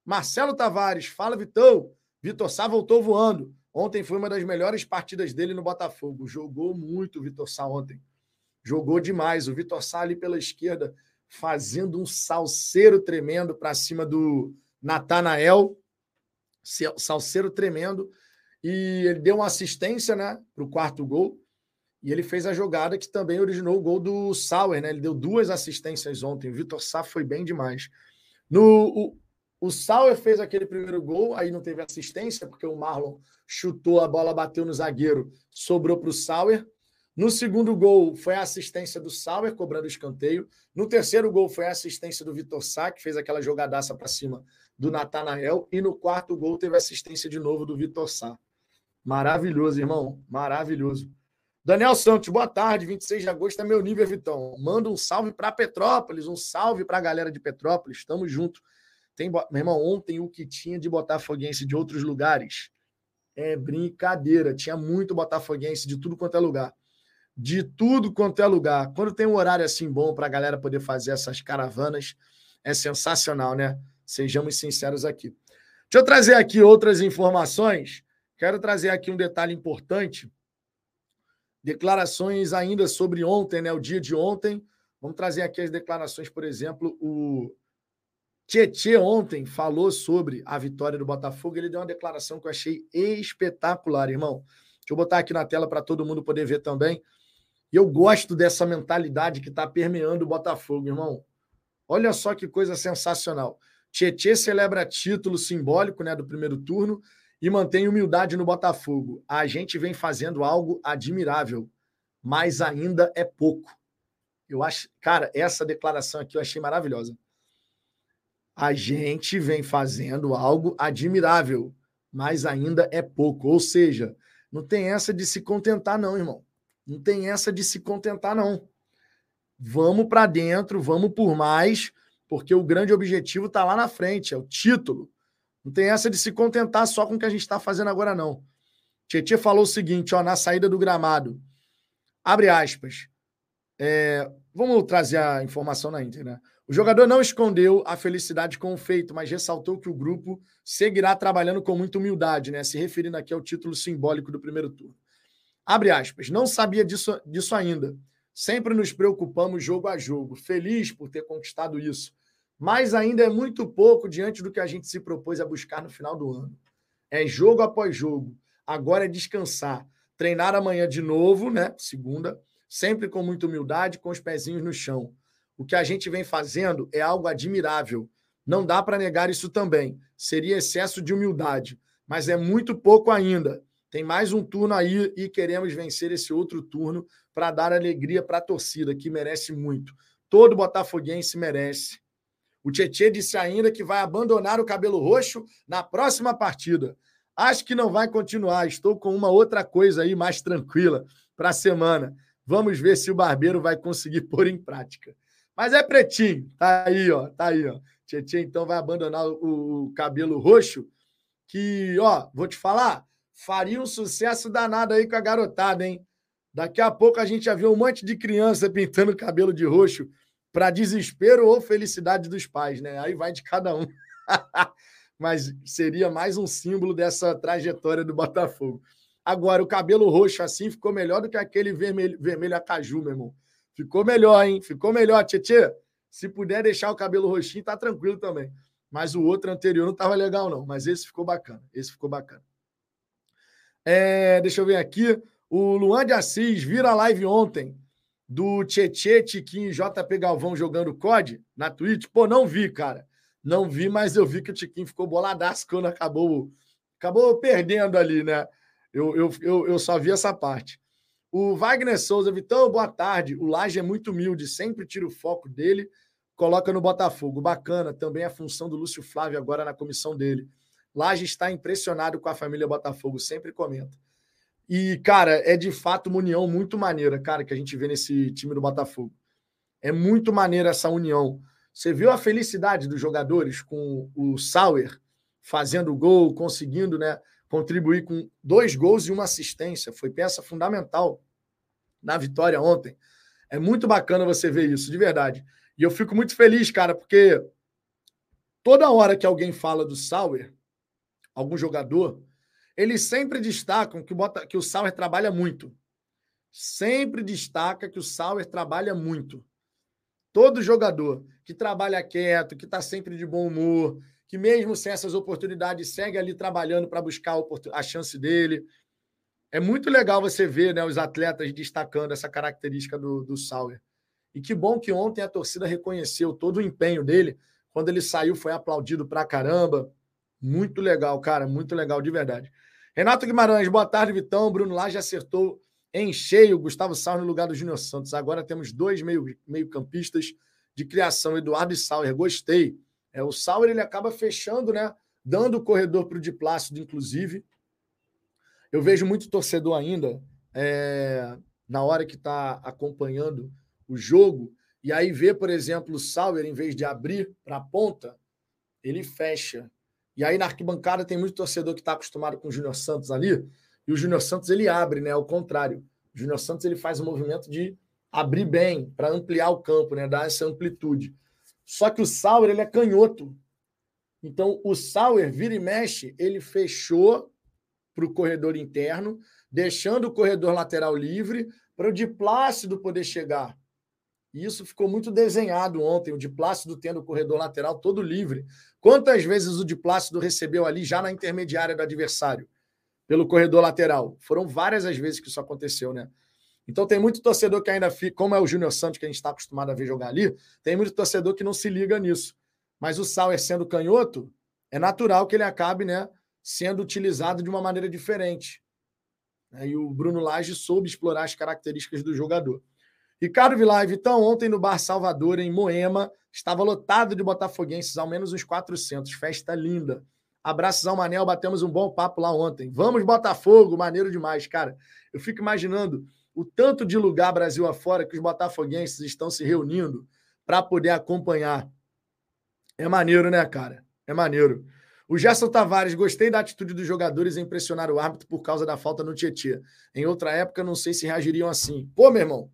Marcelo Tavares, fala, Vitão. Vitor Sá voltou voando. Ontem foi uma das melhores partidas dele no Botafogo. Jogou muito o Vitor Sá ontem. Jogou demais. O Vitor Sá ali pela esquerda, fazendo um salseiro tremendo para cima do Natanael. Salseiro tremendo. E ele deu uma assistência né, para o quarto gol. E ele fez a jogada que também originou o gol do Sauer, né? Ele deu duas assistências ontem. O Vitor Sá foi bem demais. No, o, o Sauer fez aquele primeiro gol, aí não teve assistência, porque o Marlon chutou, a bola bateu no zagueiro, sobrou para o Sauer. No segundo gol foi a assistência do Sauer, cobrando escanteio. No terceiro gol foi a assistência do Vitor Sá, que fez aquela jogadaça para cima do Natanael. E no quarto gol teve assistência de novo do Vitor Sá. Maravilhoso, irmão. Maravilhoso. Daniel Santos, boa tarde. 26 de agosto é meu nível, Vitão. Manda um salve para Petrópolis, um salve para a galera de Petrópolis. Estamos juntos. Tem, meu irmão, ontem o que tinha de botar foguense de outros lugares É brincadeira. Tinha muito botafoguense de tudo quanto é lugar. De tudo quanto é lugar. Quando tem um horário assim bom para a galera poder fazer essas caravanas, é sensacional, né? Sejamos sinceros aqui. Deixa eu trazer aqui outras informações. Quero trazer aqui um detalhe importante. Declarações ainda sobre ontem, né? O dia de ontem. Vamos trazer aqui as declarações, por exemplo, o Tietê ontem falou sobre a vitória do Botafogo. Ele deu uma declaração que eu achei espetacular, irmão. Deixa eu botar aqui na tela para todo mundo poder ver também. E eu gosto dessa mentalidade que está permeando o Botafogo, irmão. Olha só que coisa sensacional. Tietê celebra título simbólico né, do primeiro turno e mantém humildade no Botafogo. A gente vem fazendo algo admirável, mas ainda é pouco. Eu acho, cara, essa declaração aqui eu achei maravilhosa. A gente vem fazendo algo admirável, mas ainda é pouco. Ou seja, não tem essa de se contentar, não, irmão. Não tem essa de se contentar, não. Vamos para dentro, vamos por mais, porque o grande objetivo está lá na frente, é o título. Não tem essa de se contentar só com o que a gente está fazendo agora, não. Tietchan falou o seguinte, ó, na saída do gramado. Abre aspas. É, vamos trazer a informação na íntegra. Né? O jogador não escondeu a felicidade com o feito, mas ressaltou que o grupo seguirá trabalhando com muita humildade, né? Se referindo aqui ao título simbólico do primeiro turno. Abre aspas. Não sabia disso, disso ainda. Sempre nos preocupamos jogo a jogo. Feliz por ter conquistado isso mas ainda é muito pouco diante do que a gente se propôs a buscar no final do ano. É jogo após jogo. Agora é descansar. Treinar amanhã de novo, né? Segunda, sempre com muita humildade, com os pezinhos no chão. O que a gente vem fazendo é algo admirável. Não dá para negar isso também. Seria excesso de humildade, mas é muito pouco ainda. Tem mais um turno aí e queremos vencer esse outro turno para dar alegria para a torcida, que merece muito. Todo botafoguense merece o Tietchan disse ainda que vai abandonar o cabelo roxo na próxima partida. Acho que não vai continuar. Estou com uma outra coisa aí mais tranquila para a semana. Vamos ver se o barbeiro vai conseguir pôr em prática. Mas é pretinho, tá aí, ó, tá aí, ó. Tietchan então vai abandonar o, cabelo roxo, que, ó, vou te falar, faria um sucesso danado aí com a garotada, hein? Daqui a pouco a gente já viu um monte de criança pintando cabelo de roxo para desespero ou felicidade dos pais, né? Aí vai de cada um. Mas seria mais um símbolo dessa trajetória do Botafogo. Agora, o cabelo roxo assim ficou melhor do que aquele vermelho, vermelho meu irmão. Ficou melhor, hein? Ficou melhor, Tietê. Se puder deixar o cabelo roxinho, tá tranquilo também. Mas o outro anterior não tava legal, não. Mas esse ficou bacana. Esse ficou bacana. É, deixa eu ver aqui. O Luan de Assis vira live ontem do Tietê, Tiquinho e JP Galvão jogando COD na Twitch? Pô, não vi, cara. Não vi, mas eu vi que o Tiquinho ficou boladaço quando acabou, acabou perdendo ali, né? Eu, eu, eu, eu só vi essa parte. O Wagner Souza, Vitão, boa tarde. O Laje é muito humilde, sempre tira o foco dele, coloca no Botafogo. Bacana, também a função do Lúcio Flávio agora na comissão dele. Laje está impressionado com a família Botafogo, sempre comenta. E, cara, é de fato uma união muito maneira, cara, que a gente vê nesse time do Botafogo. É muito maneira essa união. Você viu a felicidade dos jogadores com o Sauer fazendo gol, conseguindo né, contribuir com dois gols e uma assistência. Foi peça fundamental na vitória ontem. É muito bacana você ver isso, de verdade. E eu fico muito feliz, cara, porque toda hora que alguém fala do Sauer, algum jogador, eles sempre destacam que o, Bota, que o Sauer trabalha muito. Sempre destaca que o Sauer trabalha muito. Todo jogador que trabalha quieto, que está sempre de bom humor, que mesmo sem essas oportunidades segue ali trabalhando para buscar a chance dele. É muito legal você ver né, os atletas destacando essa característica do, do Sauer. E que bom que ontem a torcida reconheceu todo o empenho dele. Quando ele saiu, foi aplaudido pra caramba. Muito legal, cara, muito legal, de verdade. Renato Guimarães, boa tarde, Vitão. Bruno Lage acertou em cheio Gustavo Sauer no lugar do Júnior Santos. Agora temos dois meio-campistas meio de criação, Eduardo e Sauer. Gostei. É, o Sauer ele acaba fechando, né? Dando o corredor para o Diplácido, inclusive. Eu vejo muito torcedor ainda, é, na hora que está acompanhando o jogo, e aí vê, por exemplo, o Sauer, em vez de abrir para a ponta, ele fecha. E aí na arquibancada tem muito torcedor que está acostumado com o Júnior Santos ali, e o Júnior Santos ele abre, né? Ao contrário. O Júnior Santos ele faz um movimento de abrir bem, para ampliar o campo, né? Dar essa amplitude. Só que o Sauer ele é canhoto. Então o Sauer vira e mexe, ele fechou para o corredor interno, deixando o corredor lateral livre para o Diplácido poder chegar. E isso ficou muito desenhado ontem, o Diplácido tendo o corredor lateral todo livre. Quantas vezes o Diplácido recebeu ali já na intermediária do adversário, pelo corredor lateral? Foram várias as vezes que isso aconteceu, né? Então tem muito torcedor que ainda fica, como é o Júnior Santos, que a gente está acostumado a ver jogar ali, tem muito torcedor que não se liga nisso. Mas o Sauer sendo canhoto, é natural que ele acabe né, sendo utilizado de uma maneira diferente. E o Bruno Lage soube explorar as características do jogador. Ricardo Vilaive, então, ontem no Bar Salvador, em Moema, estava lotado de botafoguenses, ao menos uns 400. Festa linda. Abraços ao Manel, batemos um bom papo lá ontem. Vamos, Botafogo, maneiro demais, cara. Eu fico imaginando o tanto de lugar Brasil afora que os botafoguenses estão se reunindo para poder acompanhar. É maneiro, né, cara? É maneiro. O Gerson Tavares, gostei da atitude dos jogadores em pressionar o árbitro por causa da falta no Tietchan. Em outra época, não sei se reagiriam assim. Pô, meu irmão,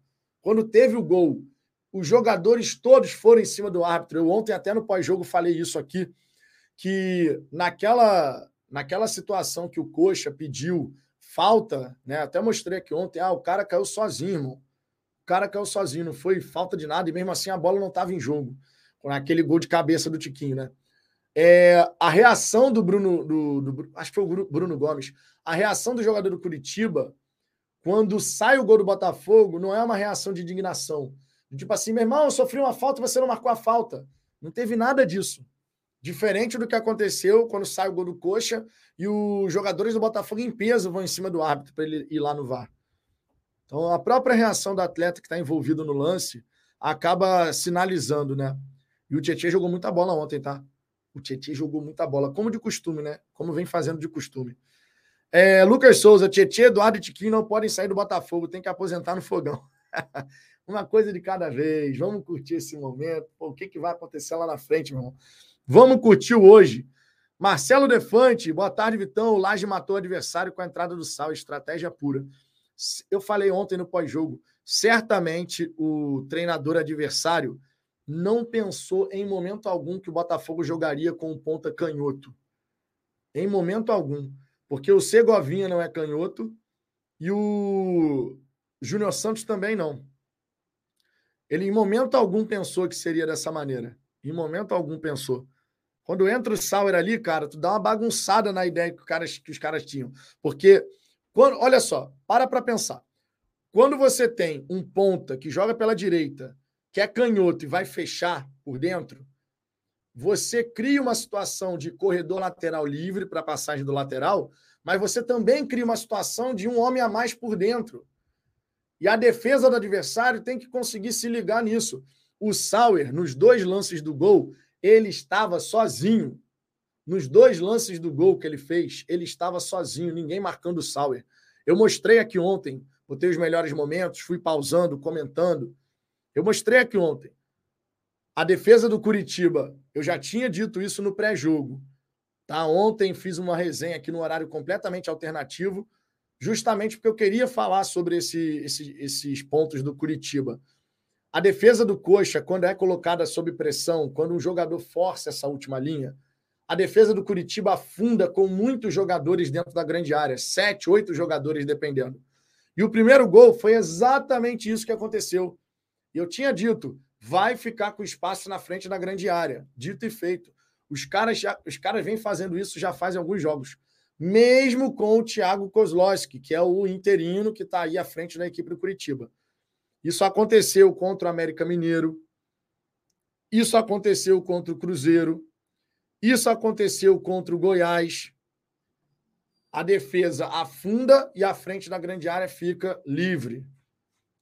quando teve o gol, os jogadores todos foram em cima do árbitro. Eu ontem, até no pós-jogo, falei isso aqui, que naquela, naquela situação que o Coxa pediu falta, né? Até mostrei aqui ontem, ah, o cara caiu sozinho, irmão. O cara caiu sozinho, não foi falta de nada, e mesmo assim a bola não estava em jogo. Com aquele gol de cabeça do Tiquinho, né? É, a reação do Bruno, do, do, acho que foi o Bruno Gomes, a reação do jogador do Curitiba quando sai o gol do Botafogo, não é uma reação de indignação. Tipo assim, meu irmão, eu sofri uma falta, você não marcou a falta. Não teve nada disso. Diferente do que aconteceu quando sai o gol do Coxa e os jogadores do Botafogo em peso vão em cima do árbitro para ele ir lá no VAR. Então, a própria reação do atleta que está envolvido no lance acaba sinalizando, né? E o Tietchan jogou muita bola ontem, tá? O Tietchan jogou muita bola, como de costume, né? Como vem fazendo de costume. É, Lucas Souza, Tietchan, Eduardo e Tiquinho não podem sair do Botafogo, tem que aposentar no fogão. Uma coisa de cada vez. Vamos curtir esse momento. Pô, o que, que vai acontecer lá na frente, meu irmão? Vamos curtir hoje. Marcelo Defante, boa tarde, Vitão. O Laje matou o adversário com a entrada do Sal, estratégia pura. Eu falei ontem no pós-jogo, certamente o treinador adversário não pensou em momento algum que o Botafogo jogaria com o ponta canhoto. Em momento algum. Porque o Segovinha não é canhoto e o Júnior Santos também não. Ele em momento algum pensou que seria dessa maneira. Em momento algum pensou. Quando entra o Sauer ali, cara, tu dá uma bagunçada na ideia que, que os caras tinham. Porque, quando, olha só, para para pensar. Quando você tem um ponta que joga pela direita, que é canhoto e vai fechar por dentro, você cria uma situação de corredor lateral livre para passagem do lateral, mas você também cria uma situação de um homem a mais por dentro. E a defesa do adversário tem que conseguir se ligar nisso. O Sauer, nos dois lances do gol, ele estava sozinho. Nos dois lances do gol que ele fez, ele estava sozinho, ninguém marcando o Sauer. Eu mostrei aqui ontem, botei os melhores momentos, fui pausando, comentando. Eu mostrei aqui ontem. A defesa do Curitiba, eu já tinha dito isso no pré-jogo. Tá? Ontem fiz uma resenha aqui no horário completamente alternativo, justamente porque eu queria falar sobre esse, esse, esses pontos do Curitiba. A defesa do Coxa, quando é colocada sob pressão, quando um jogador força essa última linha, a defesa do Curitiba afunda com muitos jogadores dentro da grande área, sete, oito jogadores dependendo. E o primeiro gol foi exatamente isso que aconteceu. Eu tinha dito, vai ficar com espaço na frente da grande área. Dito e feito. Os caras, já, os caras vêm fazendo isso já fazem alguns jogos. Mesmo com o Thiago Kozlowski, que é o interino que está aí à frente da equipe do Curitiba. Isso aconteceu contra o América Mineiro. Isso aconteceu contra o Cruzeiro. Isso aconteceu contra o Goiás. A defesa afunda e a frente da grande área fica livre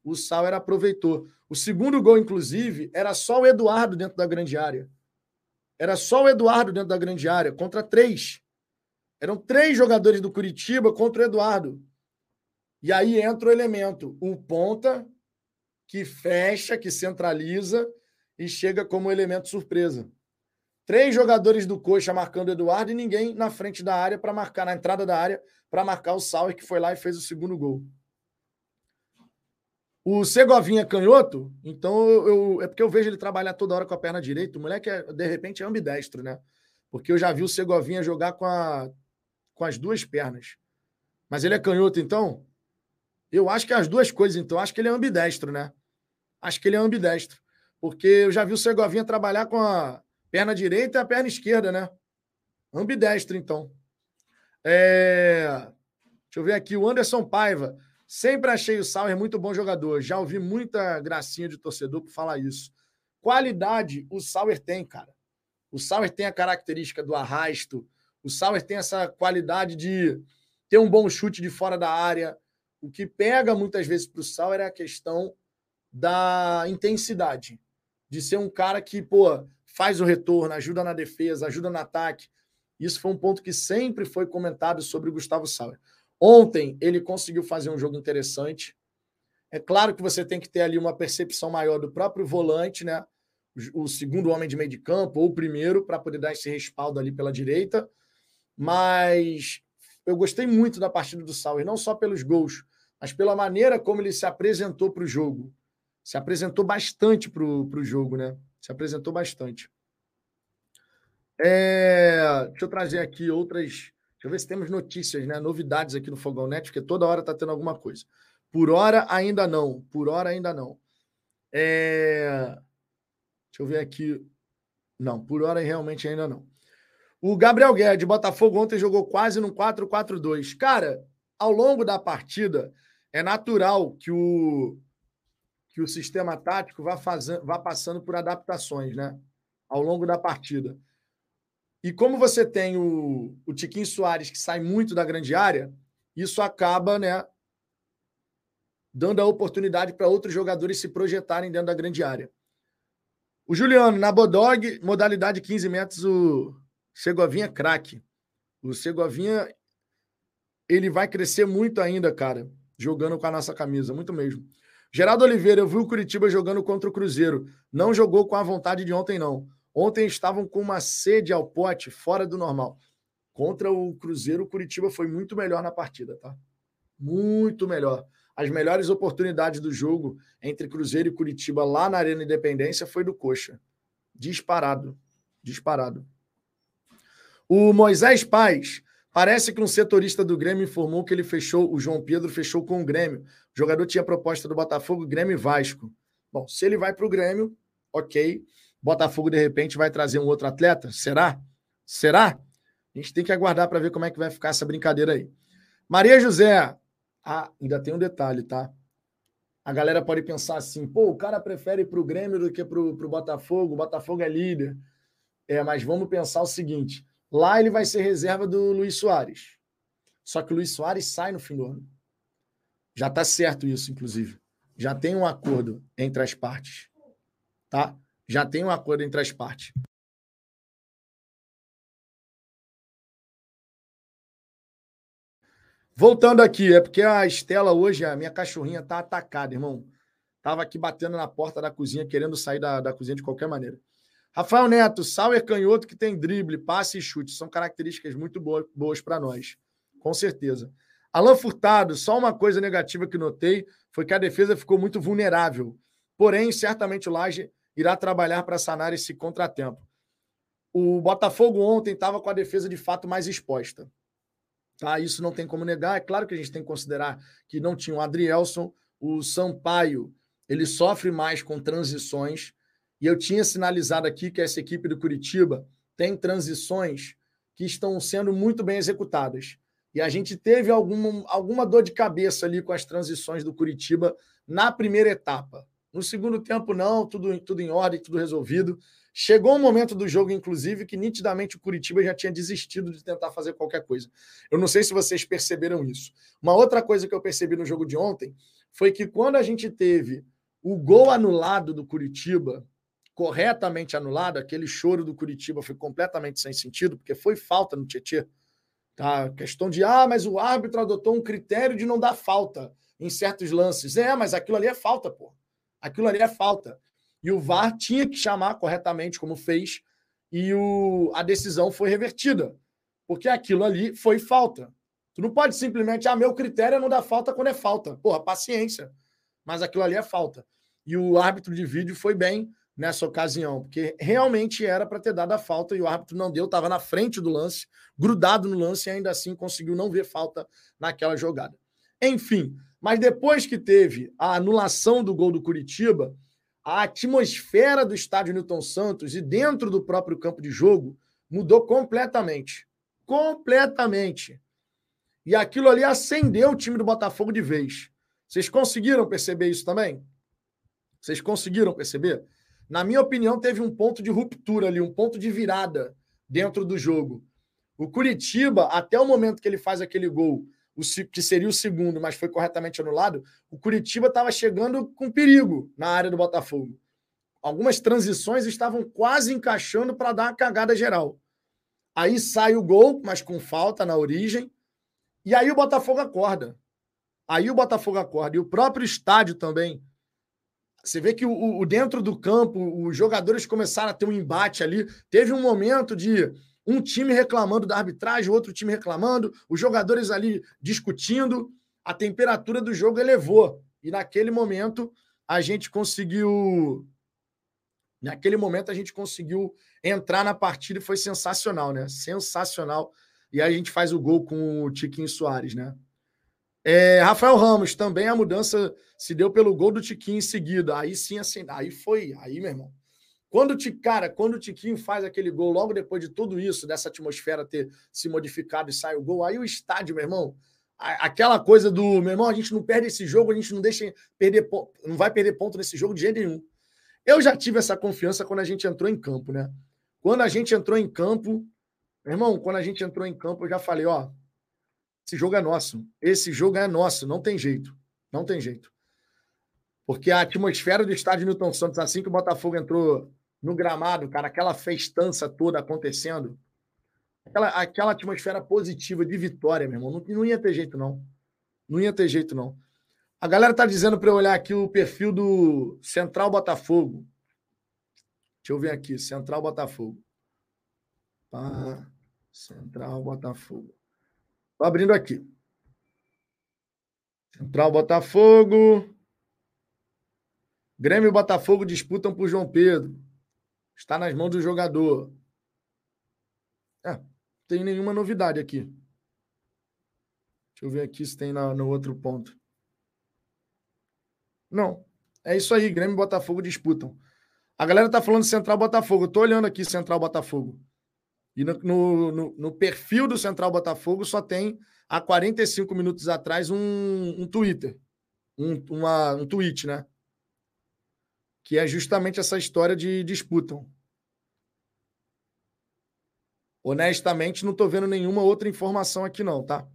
o Sauer aproveitou. O segundo gol, inclusive, era só o Eduardo dentro da grande área. Era só o Eduardo dentro da grande área, contra três. Eram três jogadores do Curitiba contra o Eduardo. E aí entra o elemento, o ponta, que fecha, que centraliza e chega como elemento surpresa. Três jogadores do Coxa marcando o Eduardo e ninguém na frente da área para marcar, na entrada da área, para marcar o Sauer, que foi lá e fez o segundo gol. O Segovinha canhoto, então eu, é porque eu vejo ele trabalhar toda hora com a perna direita. O moleque, é, de repente, é ambidestro, né? Porque eu já vi o Segovinha jogar com, a, com as duas pernas. Mas ele é canhoto, então? Eu acho que é as duas coisas, então. Acho que ele é ambidestro, né? Acho que ele é ambidestro. Porque eu já vi o Segovinha trabalhar com a perna direita e a perna esquerda, né? Ambidestro, então. É... Deixa eu ver aqui. O Anderson Paiva. Sempre achei o Sauer muito bom jogador. Já ouvi muita gracinha de torcedor por falar isso. Qualidade o Sauer tem, cara. O Sauer tem a característica do arrasto. O Sauer tem essa qualidade de ter um bom chute de fora da área. O que pega muitas vezes para o Sauer é a questão da intensidade. De ser um cara que, pô, faz o retorno, ajuda na defesa, ajuda no ataque. Isso foi um ponto que sempre foi comentado sobre o Gustavo Sauer. Ontem ele conseguiu fazer um jogo interessante. É claro que você tem que ter ali uma percepção maior do próprio volante, né? O segundo homem de meio de campo, ou o primeiro, para poder dar esse respaldo ali pela direita. Mas eu gostei muito da partida do Sauer, não só pelos gols, mas pela maneira como ele se apresentou para o jogo. Se apresentou bastante para o jogo, né? Se apresentou bastante. É... Deixa eu trazer aqui outras Deixa eu ver se temos notícias, né? Novidades aqui no Fogão Net, porque toda hora está tendo alguma coisa. Por hora, ainda não. Por hora, ainda não. É... Deixa eu ver aqui. Não, por hora, realmente ainda não. O Gabriel Guedes, Botafogo, ontem jogou quase no 4-4-2. Cara, ao longo da partida, é natural que o, que o sistema tático vá, fazendo, vá passando por adaptações, né? Ao longo da partida. E como você tem o, o Tiquinho Soares, que sai muito da grande área, isso acaba né, dando a oportunidade para outros jogadores se projetarem dentro da grande área. O Juliano, na Bodog, modalidade 15 metros, o Segovinha craque. O Segovinha, ele vai crescer muito ainda, cara, jogando com a nossa camisa, muito mesmo. Geraldo Oliveira, eu vi o Curitiba jogando contra o Cruzeiro. Não jogou com a vontade de ontem, não. Ontem estavam com uma sede ao pote fora do normal. Contra o Cruzeiro, o Curitiba foi muito melhor na partida, tá? Muito melhor. As melhores oportunidades do jogo entre Cruzeiro e Curitiba lá na Arena Independência foi do Coxa. Disparado. Disparado. O Moisés Paz. Parece que um setorista do Grêmio informou que ele fechou, o João Pedro fechou com o Grêmio. O jogador tinha proposta do Botafogo, Grêmio e Vasco. Bom, se ele vai para o Grêmio, ok. Botafogo, de repente, vai trazer um outro atleta? Será? Será? A gente tem que aguardar para ver como é que vai ficar essa brincadeira aí. Maria José. Ah, ainda tem um detalhe, tá? A galera pode pensar assim, pô, o cara prefere ir para o Grêmio do que para o Botafogo, o Botafogo é líder. É, mas vamos pensar o seguinte: lá ele vai ser reserva do Luiz Soares. Só que o Luiz Soares sai no fim do ano. Já está certo isso, inclusive. Já tem um acordo entre as partes. Tá? Já tem um acordo entre as partes. Voltando aqui, é porque a Estela hoje, a minha cachorrinha tá atacada, irmão. Tava aqui batendo na porta da cozinha, querendo sair da, da cozinha de qualquer maneira. Rafael Neto, Sauer canhoto que tem drible, passe e chute. São características muito boas, boas para nós. Com certeza. Alan Furtado, só uma coisa negativa que notei foi que a defesa ficou muito vulnerável. Porém, certamente o Laje irá trabalhar para sanar esse contratempo. O Botafogo ontem estava com a defesa de fato mais exposta. Tá? Isso não tem como negar. É claro que a gente tem que considerar que não tinha o Adrielson, o Sampaio, ele sofre mais com transições. E eu tinha sinalizado aqui que essa equipe do Curitiba tem transições que estão sendo muito bem executadas. E a gente teve alguma, alguma dor de cabeça ali com as transições do Curitiba na primeira etapa. No segundo tempo, não, tudo, tudo em ordem, tudo resolvido. Chegou um momento do jogo, inclusive, que nitidamente o Curitiba já tinha desistido de tentar fazer qualquer coisa. Eu não sei se vocês perceberam isso. Uma outra coisa que eu percebi no jogo de ontem foi que quando a gente teve o gol anulado do Curitiba, corretamente anulado, aquele choro do Curitiba foi completamente sem sentido, porque foi falta no Tietchan. Tá? Questão de, ah, mas o árbitro adotou um critério de não dar falta em certos lances. É, mas aquilo ali é falta, pô. Aquilo ali é falta. E o VAR tinha que chamar corretamente, como fez, e o, a decisão foi revertida, porque aquilo ali foi falta. Tu não pode simplesmente, ah, meu critério é não dar falta quando é falta. Porra, paciência. Mas aquilo ali é falta. E o árbitro de vídeo foi bem nessa ocasião, porque realmente era para ter dado a falta e o árbitro não deu, estava na frente do lance, grudado no lance e ainda assim conseguiu não ver falta naquela jogada. Enfim, mas depois que teve a anulação do gol do Curitiba, a atmosfera do estádio Newton Santos e dentro do próprio campo de jogo mudou completamente. Completamente. E aquilo ali acendeu o time do Botafogo de vez. Vocês conseguiram perceber isso também? Vocês conseguiram perceber? Na minha opinião, teve um ponto de ruptura ali, um ponto de virada dentro do jogo. O Curitiba, até o momento que ele faz aquele gol, que seria o segundo, mas foi corretamente anulado, o Curitiba estava chegando com perigo na área do Botafogo. Algumas transições estavam quase encaixando para dar uma cagada geral. Aí sai o gol, mas com falta na origem. E aí o Botafogo acorda. Aí o Botafogo acorda. E o próprio estádio também você vê que o, o, dentro do campo, os jogadores começaram a ter um embate ali. Teve um momento de um time reclamando da arbitragem, outro time reclamando, os jogadores ali discutindo. A temperatura do jogo elevou. E naquele momento a gente conseguiu. Naquele momento a gente conseguiu entrar na partida e foi sensacional, né? Sensacional. E aí a gente faz o gol com o Tiquinho Soares, né? É, Rafael Ramos, também a mudança se deu pelo gol do Tiquinho em seguida. Aí sim, assim, aí foi, aí, meu irmão. Quando o cara, quando o Tiquinho faz aquele gol, logo depois de tudo isso, dessa atmosfera ter se modificado e sai o gol, aí o estádio, meu irmão, aquela coisa do, meu irmão, a gente não perde esse jogo, a gente não deixa perder, não vai perder ponto nesse jogo de jeito nenhum. Eu já tive essa confiança quando a gente entrou em campo, né? Quando a gente entrou em campo, meu irmão, quando a gente entrou em campo, eu já falei, ó, esse jogo é nosso. Esse jogo é nosso. Não tem jeito. Não tem jeito. Porque a atmosfera do estádio Newton Santos, assim que o Botafogo entrou no gramado, cara, aquela festança toda acontecendo, aquela, aquela atmosfera positiva de vitória, meu irmão, não, não ia ter jeito, não. Não ia ter jeito, não. A galera tá dizendo para eu olhar aqui o perfil do Central Botafogo. Deixa eu ver aqui, Central Botafogo. Ah, Central Botafogo. Estou abrindo aqui. Central Botafogo. Grêmio e Botafogo disputam por João Pedro. Está nas mãos do jogador. É, tem nenhuma novidade aqui. Deixa eu ver aqui se tem na, no outro ponto. Não. É isso aí. Grêmio e Botafogo disputam. A galera tá falando Central Botafogo. Eu tô olhando aqui Central Botafogo. E no, no, no, perfil do Central Botafogo só tem, há 45 minutos atrás, um, um Twitter. Um, uma, um tweet, né? Que é justamente essa história de disputam. Honestamente, não estou vendo nenhuma outra informação aqui, não, tá?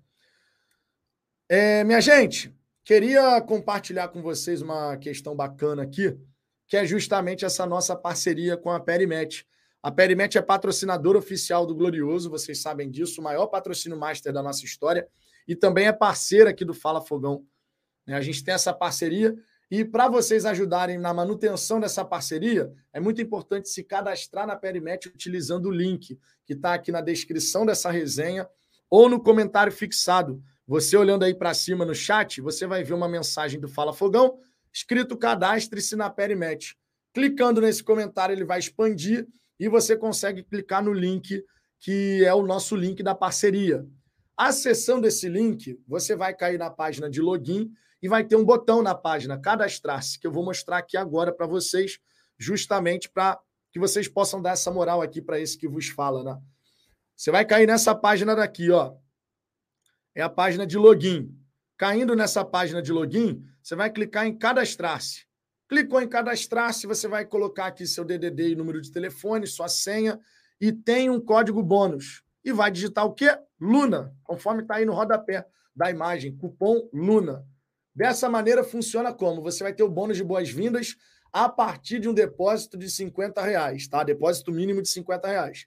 É, minha gente, queria compartilhar com vocês uma questão bacana aqui, que é justamente essa nossa parceria com a Perimet. A Perimet é patrocinadora oficial do Glorioso, vocês sabem disso, o maior patrocínio master da nossa história e também é parceira aqui do Fala Fogão. Né? A gente tem essa parceria e para vocês ajudarem na manutenção dessa parceria, é muito importante se cadastrar na Perimet utilizando o link que está aqui na descrição dessa resenha ou no comentário fixado. Você olhando aí para cima no chat, você vai ver uma mensagem do Fala Fogão escrito cadastre-se na Perimet. Clicando nesse comentário, ele vai expandir e você consegue clicar no link que é o nosso link da parceria. Acessando esse link, você vai cair na página de login e vai ter um botão na página cadastrar-se, que eu vou mostrar aqui agora para vocês, justamente para que vocês possam dar essa moral aqui para esse que vos fala, né? Você vai cair nessa página daqui, ó. É a página de login. Caindo nessa página de login, você vai clicar em cadastrar-se. Clicou em cadastrar-se, você vai colocar aqui seu DDD e número de telefone, sua senha e tem um código bônus. E vai digitar o quê? Luna, conforme está aí no rodapé da imagem, cupom Luna. Dessa maneira funciona como? Você vai ter o bônus de boas-vindas a partir de um depósito de 50 reais, tá? Depósito mínimo de 50 reais.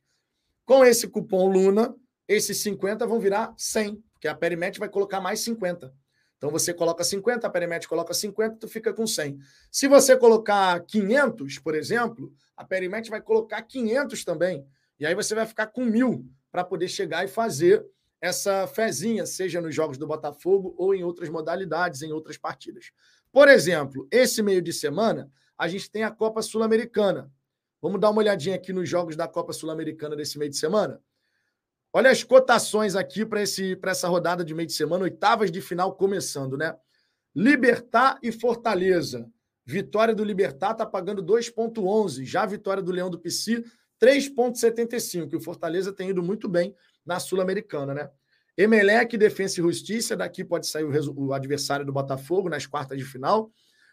Com esse cupom Luna, esses 50 vão virar 100, porque a Perimet vai colocar mais 50. Então você coloca 50, a Perimet coloca 50, tu fica com 100. Se você colocar 500, por exemplo, a Perimet vai colocar 500 também. E aí você vai ficar com mil para poder chegar e fazer essa fezinha, seja nos jogos do Botafogo ou em outras modalidades, em outras partidas. Por exemplo, esse meio de semana, a gente tem a Copa Sul-Americana. Vamos dar uma olhadinha aqui nos jogos da Copa Sul-Americana desse meio de semana? Olha as cotações aqui para essa rodada de meio de semana, oitavas de final começando, né? Libertar e Fortaleza. Vitória do Libertar está pagando 2,11. Já a vitória do Leão do Pici, 3,75. E o Fortaleza tem ido muito bem na Sul-Americana, né? Emelec, Defensa e Justiça, daqui pode sair o, o, adversário do Botafogo nas quartas de final.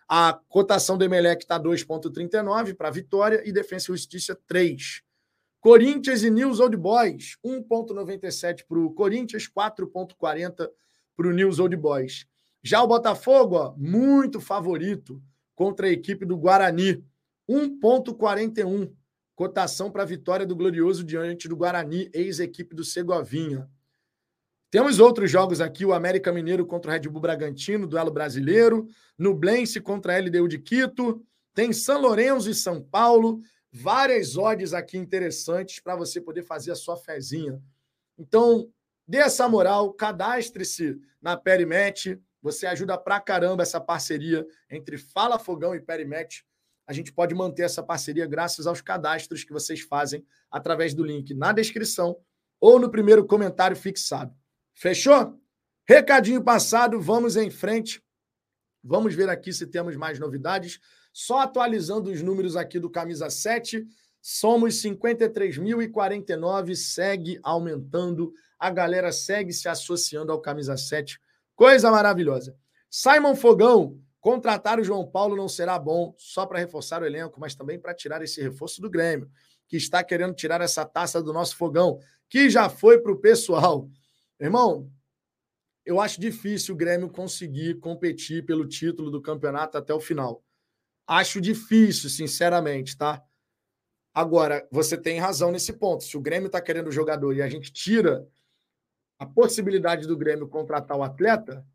A cotação do Emelec está 2,39 para vitória e Defensa e Justiça 3. Corinthians e News Old Boys, 1,97 para o Corinthians, 4,40 para o News Old Boys. Já o Botafogo, ó, muito favorito contra a equipe do Guarani, 1,41 cotação para a vitória do Glorioso diante do Guarani, ex-equipe do Segovinha. Temos outros jogos aqui: o América Mineiro contra o Red Bull Bragantino, duelo brasileiro, Nublense contra a LDU de Quito, tem São Lourenço e São Paulo, várias odds aqui interessantes para você poder fazer a sua fezinha. Então, dê essa moral, cadastre-se na Perimet, você ajuda pra caramba essa parceria entre Fala Fogão e Perimet a gente pode manter essa parceria graças aos cadastros que vocês fazem através do link na descrição ou no primeiro comentário fixado. Fechou? Recadinho passado, vamos em frente. Vamos ver aqui se temos mais novidades. Só atualizando os números aqui do Camisa 7, somos 53.049, segue aumentando. A galera segue se associando ao Camisa 7. Coisa maravilhosa. Simon Fogão, Contratar o João Paulo não será bom só para reforçar o elenco, mas também para tirar esse reforço do Grêmio, que está querendo tirar essa taça do nosso fogão, que já foi para o pessoal. Irmão, eu acho difícil o Grêmio conseguir competir pelo título do campeonato até o final. Acho difícil, sinceramente, tá? Agora, você tem razão nesse ponto. Se o Grêmio está querendo o jogador e a gente tira a possibilidade do Grêmio contratar o atleta,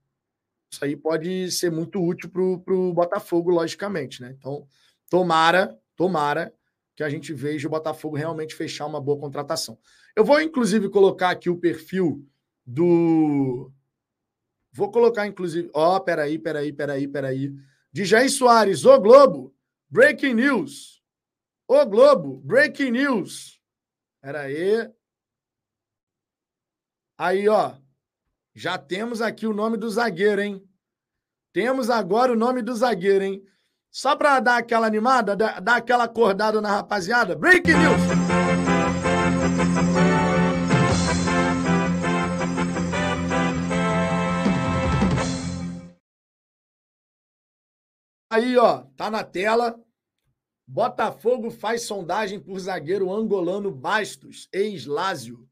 isso aí pode ser muito útil para o Botafogo, logicamente, né? Então, tomara, tomara que a gente veja o Botafogo realmente fechar uma boa contratação. Eu vou, inclusive, colocar aqui o perfil do. Vou colocar, inclusive. Ó, oh, peraí, peraí, peraí, peraí. De Jair Soares, o Globo, breaking news. O Globo, breaking news. Peraí. Aí, ó. Já temos aqui o nome do zagueiro, hein? Temos agora o nome do zagueiro, hein? Só para dar aquela animada, dar aquela acordada na rapaziada. Break news! Aí, ó, tá na tela. Botafogo faz sondagem por zagueiro angolano Bastos, ex-Lásio.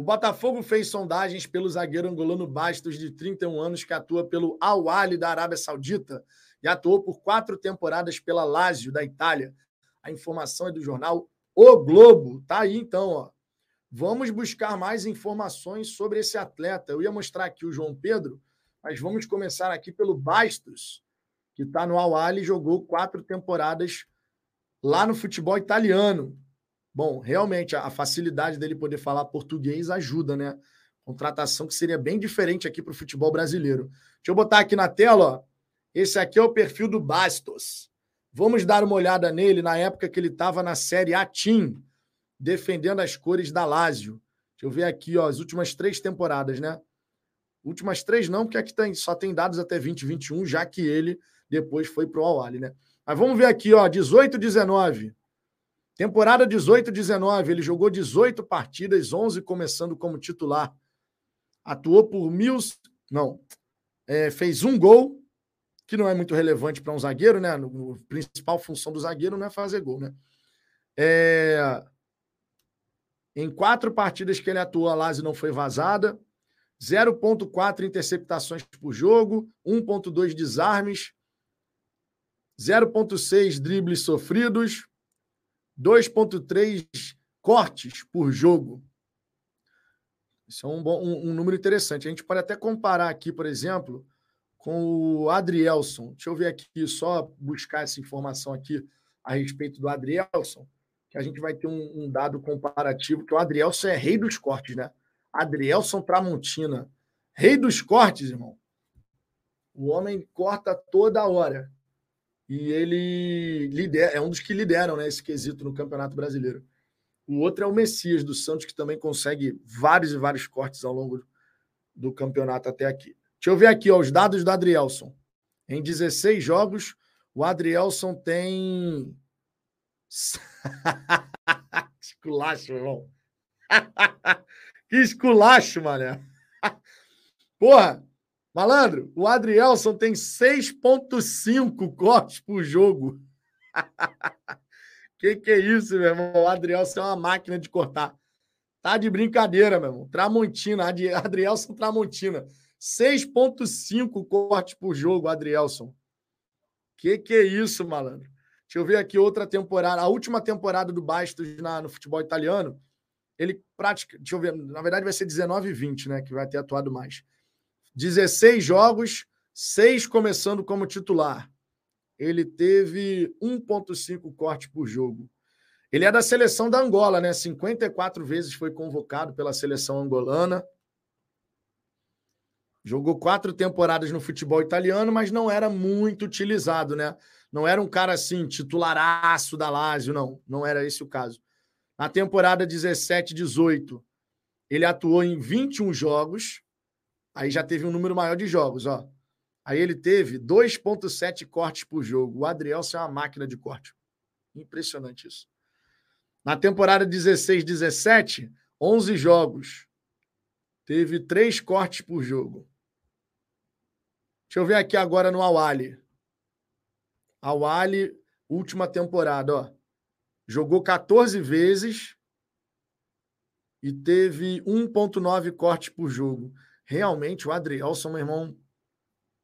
O Botafogo fez sondagens pelo zagueiro angolano Bastos, de 31 anos, que atua pelo Al Ahly da Arábia Saudita e atuou por quatro temporadas pela Lazio da Itália. A informação é do jornal O Globo. Tá aí então, ó. Vamos buscar mais informações sobre esse atleta. Eu ia mostrar aqui o João Pedro, mas vamos começar aqui pelo Bastos, que está no Al Ahly e jogou quatro temporadas lá no futebol italiano. Bom, realmente a facilidade dele poder falar português ajuda, né? Contratação que seria bem diferente aqui para o futebol brasileiro. Deixa eu botar aqui na tela, ó. Esse aqui é o perfil do Bastos. Vamos dar uma olhada nele na época que ele estava na Série A Team, defendendo as cores da Lazio. Deixa eu ver aqui, ó, as últimas três temporadas, né? Últimas três não, porque aqui tem, só tem dados até 2021, já que ele depois foi para o Al né? Mas vamos ver aqui, ó, 18 19. Temporada 18-19, ele jogou 18 partidas, 11 começando como titular. Atuou por mil. Não. É, fez um gol, que não é muito relevante para um zagueiro, né? A principal função do zagueiro não é fazer gol, né? É, em quatro partidas que ele atuou, a Lazio não foi vazada. 0,4 interceptações por jogo, 1,2 desarmes, 0,6 dribles sofridos, 2,3 cortes por jogo. Isso é um, bom, um, um, número interessante. A gente pode até comparar aqui, por exemplo, com o Adrielson. Deixa eu ver aqui, só buscar essa informação aqui a respeito do Adrielson. que a gente vai ter um, um dado comparativo, que o Adrielson é rei dos cortes, né? Adrielson Tramontina. Rei dos cortes, irmão. O homem corta toda hora. E ele lidera, é um dos que lideram né, esse quesito no Campeonato Brasileiro. O outro é o Messias do Santos, que também consegue vários e vários cortes ao longo do campeonato até aqui. Deixa eu ver aqui ó, os dados do Adrielson. Em 16 jogos, o Adrielson tem. esculacho, irmão. que esculacho, mané. Porra, malandro, o Adrielson tem 6,5 cortes por jogo. que que é isso, meu irmão? O Adrielson é uma máquina de cortar. Tá de brincadeira, meu irmão. Tramontina, Adrielson Tramontina. 6,5 cortes por jogo, Adrielson. Que que é isso, malandro? Deixa eu ver aqui outra temporada. A última temporada do Bastos na, no futebol italiano, ele pratica. Deixa eu ver, na verdade vai ser 19 e 20, né? Que vai ter atuado mais. 16 jogos, 6 começando como titular. Ele teve 1,5 cortes por jogo. Ele é da seleção da Angola, né? 54 vezes foi convocado pela seleção angolana. Jogou quatro temporadas no futebol italiano, mas não era muito utilizado, né? Não era um cara assim, titularaço da Lazio, não. Não era esse o caso. Na temporada 17, 18, ele atuou em 21 jogos. Aí já teve um número maior de jogos, ó. Aí ele teve 2,7 cortes por jogo. O Adrielson é uma máquina de corte. Impressionante isso. Na temporada 16, 17, 11 jogos. Teve três cortes por jogo. Deixa eu ver aqui agora no Awali. Awali, última temporada, ó. Jogou 14 vezes e teve 1,9 cortes por jogo. Realmente, o Adrielson, meu irmão.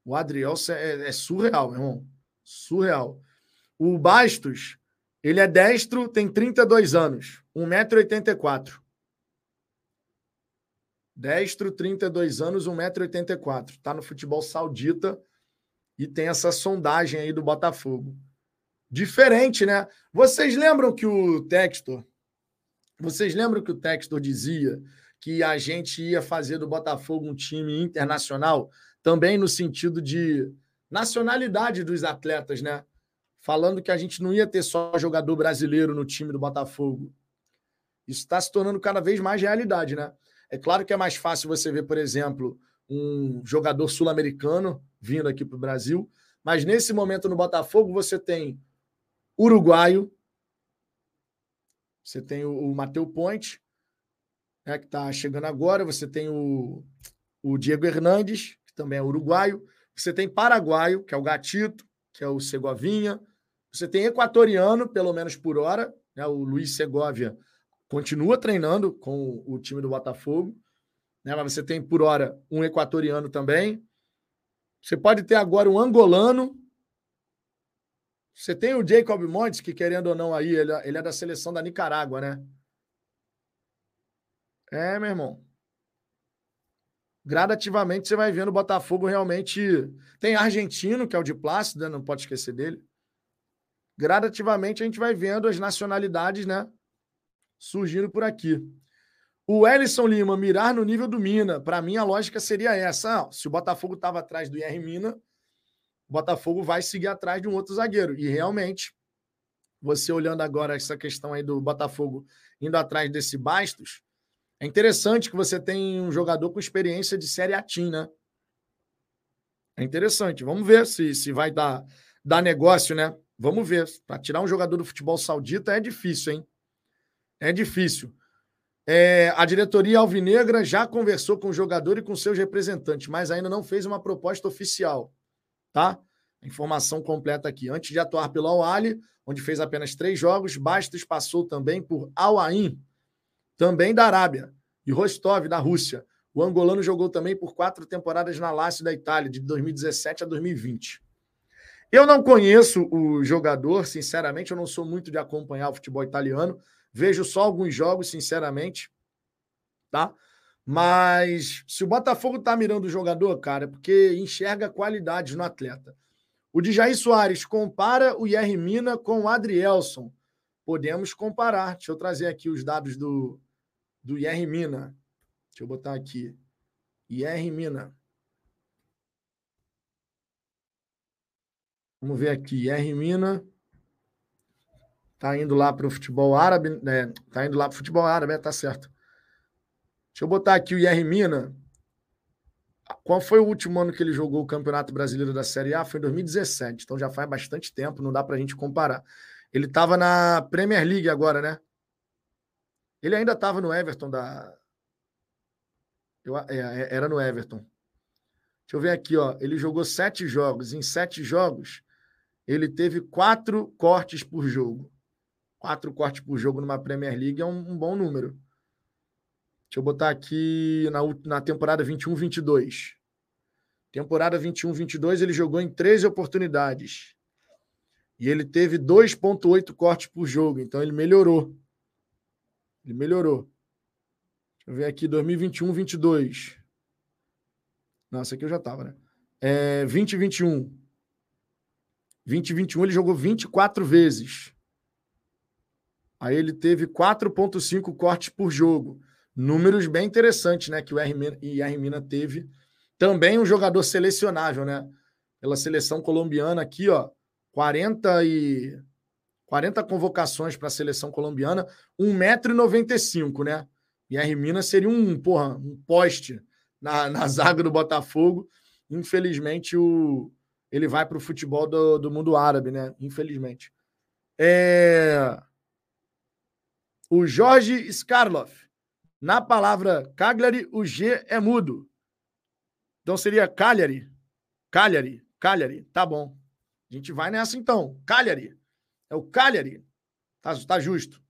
O Adrielson é, é surreal, meu irmão. Surreal. O Bastos, ele é destro, tem 32 anos, 1,84m. Destro, 32 anos, 1,84m. Está no futebol saudita e tem essa sondagem aí do Botafogo. Diferente, né? Vocês lembram que o Textor. Vocês lembram que o Textor dizia que a gente ia fazer do Botafogo um time internacional, também no sentido de nacionalidade dos atletas, né? Falando que a gente não ia ter só jogador brasileiro no time do Botafogo. Isso está se tornando cada vez mais realidade, né? É claro que é mais fácil você ver, por exemplo, um jogador sul-americano vindo aqui para o Brasil, mas nesse momento no Botafogo você tem uruguaio, você tem o, Mateu Ponte, né, que está chegando agora, você tem o, o Diego Hernandes, que também é uruguaio, você tem paraguaio, que é o Gatito, que é o Segovinha, você tem equatoriano, pelo menos por hora, né, o Luiz Segovia continua treinando com o time do Botafogo, né? mas você tem por hora um equatoriano também. Você pode ter agora um angolano. Você tem o Jacob Montes, que querendo ou não aí, ele, é, ele é da seleção da Nicarágua, né? É, meu irmão. Gradativamente você vai vendo o Botafogo realmente. Tem argentino, que é o de Plácido, né? não pode esquecer dele. Gradativamente a gente vai vendo as nacionalidades, né? surgindo por aqui. O Ellison Lima, mirar no nível do Mina. Para mim, a lógica seria essa. Se o Botafogo estava atrás do IR Mina, o Botafogo vai seguir atrás de um outro zagueiro. E realmente, você olhando agora essa questão aí do Botafogo indo atrás desse Bastos, é interessante que você tem um jogador com experiência de Série A né? É interessante. Vamos ver se, se vai dar, dar negócio, né? Vamos ver. Para tirar um jogador do futebol saudita é difícil, hein? É difícil. É, a diretoria alvinegra já conversou com o jogador e com seus representantes, mas ainda não fez uma proposta oficial. Tá? Informação completa aqui. Antes de atuar pelo Al-Ali, onde fez apenas três jogos, Bastos passou também por Al-Ain, também da Arábia, e Rostov, da Rússia. O angolano jogou também por quatro temporadas na Lazio da Itália, de 2017 a 2020. Eu não conheço o jogador, sinceramente, eu não sou muito de acompanhar o futebol italiano, Vejo só alguns jogos, sinceramente, tá? Mas se o Botafogo tá mirando o jogador, cara, é porque enxerga qualidades no atleta. O Jair Soares compara o Yerry Mina com o Adrielson. podemos comparar. Deixa eu trazer aqui os dados do, do IR Mina. Deixa eu botar aqui. IR Mina. Vamos ver aqui. IR Mina. Tá indo lá para o futebol árabe. Né? Tá indo lá para o futebol árabe, é, tá certo. Deixa eu botar aqui o IR Mina. Qual foi o último ano que ele jogou o Campeonato Brasileiro da Série A? Foi em 2017, então já faz bastante tempo, não dá para a gente comparar. Ele estava na Premier League agora, né? Ele ainda estava no Everton da. Eu, é, é, era no Everton. Deixa eu ver aqui, ó. Ele jogou sete jogos. Em sete jogos, ele teve quatro cortes por jogo. Quatro cortes por jogo numa Premier League é um, um bom número. Deixa eu botar aqui na, na temporada 21-22. Temporada 21-22, ele jogou em 13 oportunidades. E ele teve 2,8 cortes por jogo. Então ele melhorou. Ele melhorou. Deixa eu ver aqui, 2021-22. Nossa, aqui eu já estava, né? É, 2021. 2021 ele jogou 24 vezes. Aí ele teve 4,5 cortes por jogo. Números bem interessantes, né? Que o IR Mina teve. Também um jogador selecionável, né? Pela seleção colombiana aqui, ó. 40 e 40 convocações para a seleção colombiana, 1,95m, né? E a Mina seria um, porra, um poste na, na zaga do Botafogo. Infelizmente, o, ele vai para o futebol do, do mundo árabe, né? Infelizmente. É... O Jorge Skarloff. Na palavra Cagliari, o G é mudo. Então seria Cagliari. Cagliari. Cagliari. Tá bom. A gente vai nessa então. Cagliari. É o Cagliari. Tá, tá justo.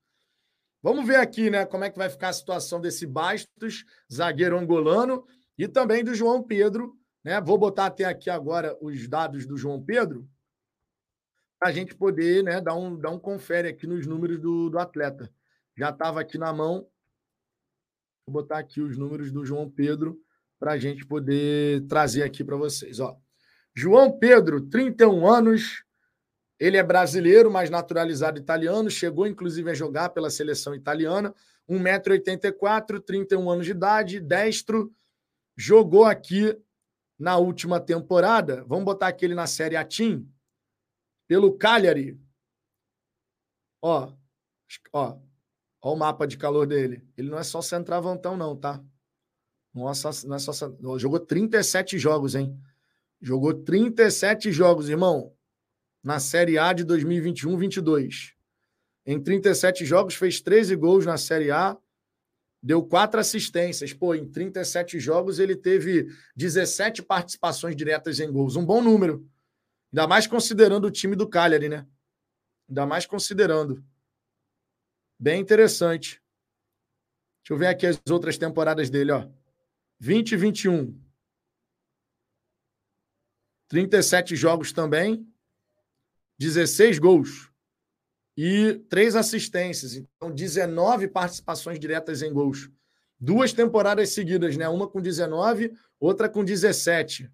Vamos ver aqui, né, como é que vai ficar a situação desse Bastos, zagueiro angolano, e também do João Pedro, né? Vou botar até aqui agora os dados do João Pedro, para a gente poder, né, dar um, dar um confere aqui nos números do, do atleta. Já estava aqui na mão, Vou botar aqui os números do João Pedro para a gente poder trazer aqui para vocês. Ó. João Pedro, 31 anos, ele é brasileiro, mas naturalizado italiano, chegou inclusive a jogar pela seleção italiana, 1,84m, 31 anos de idade, destro, jogou aqui na última temporada, vamos botar aqui ele na Série A Team, pelo Cagliari. Ó, ó, Olha o mapa de calor dele. Ele não é só centravantão, não, tá? Nossa, não é só. Jogou 37 jogos, hein? Jogou 37 jogos, irmão. Na Série A de 2021-22. Em 37 jogos, fez 13 gols na Série A, deu quatro assistências. Pô, em 37 jogos, ele teve 17 participações diretas em gols. Um bom número. Ainda mais considerando o time do Cagliari, né? Ainda mais considerando. Bem interessante. Deixa eu ver aqui as outras temporadas dele, ó. 20 e 21. 37 jogos também. 16 gols. E três assistências. Então, 19 participações diretas em gols. Duas temporadas seguidas, né? Uma com 19, outra com 17.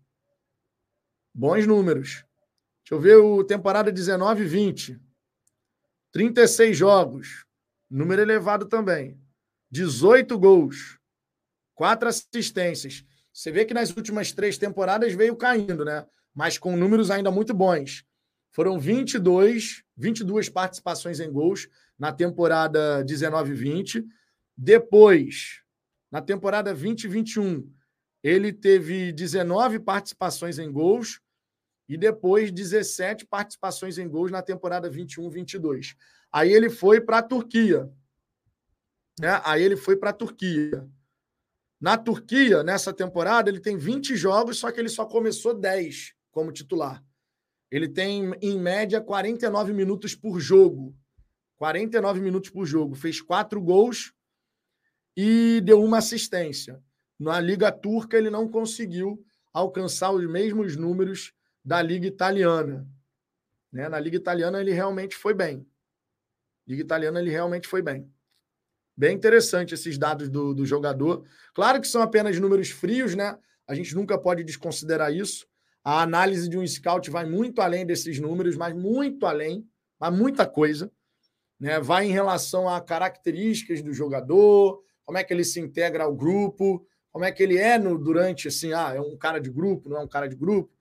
Bons números. Deixa eu ver o temporada 19 e 20. 36 jogos. Número elevado também. 18 gols, quatro assistências. Você vê que nas últimas três temporadas veio caindo, né? Mas com números ainda muito bons. Foram 22, 22 participações em gols na temporada 19-20. Depois, na temporada 20-21, ele teve 19 participações em gols e depois 17 participações em gols na temporada 21-22. Aí ele foi para a Turquia. Né? Aí ele foi para a Turquia. Na Turquia, nessa temporada, ele tem 20 jogos, só que ele só começou 10 como titular. Ele tem, em média, 49 minutos por jogo. 49 minutos por jogo. Fez quatro gols e deu uma assistência. Na Liga Turca, ele não conseguiu alcançar os mesmos números da Liga Italiana. Né? Na Liga Italiana, ele realmente foi bem. Liga Italiana ele realmente foi bem. Bem interessante esses dados do, do jogador. Claro que são apenas números frios, né? A gente nunca pode desconsiderar isso. A análise de um scout vai muito além desses números, mas muito além, mas muita coisa. né? vai em relação a características do jogador, como é que ele se integra ao grupo, como é que ele é no, durante, assim, ah, é um cara de grupo, não é um cara de grupo.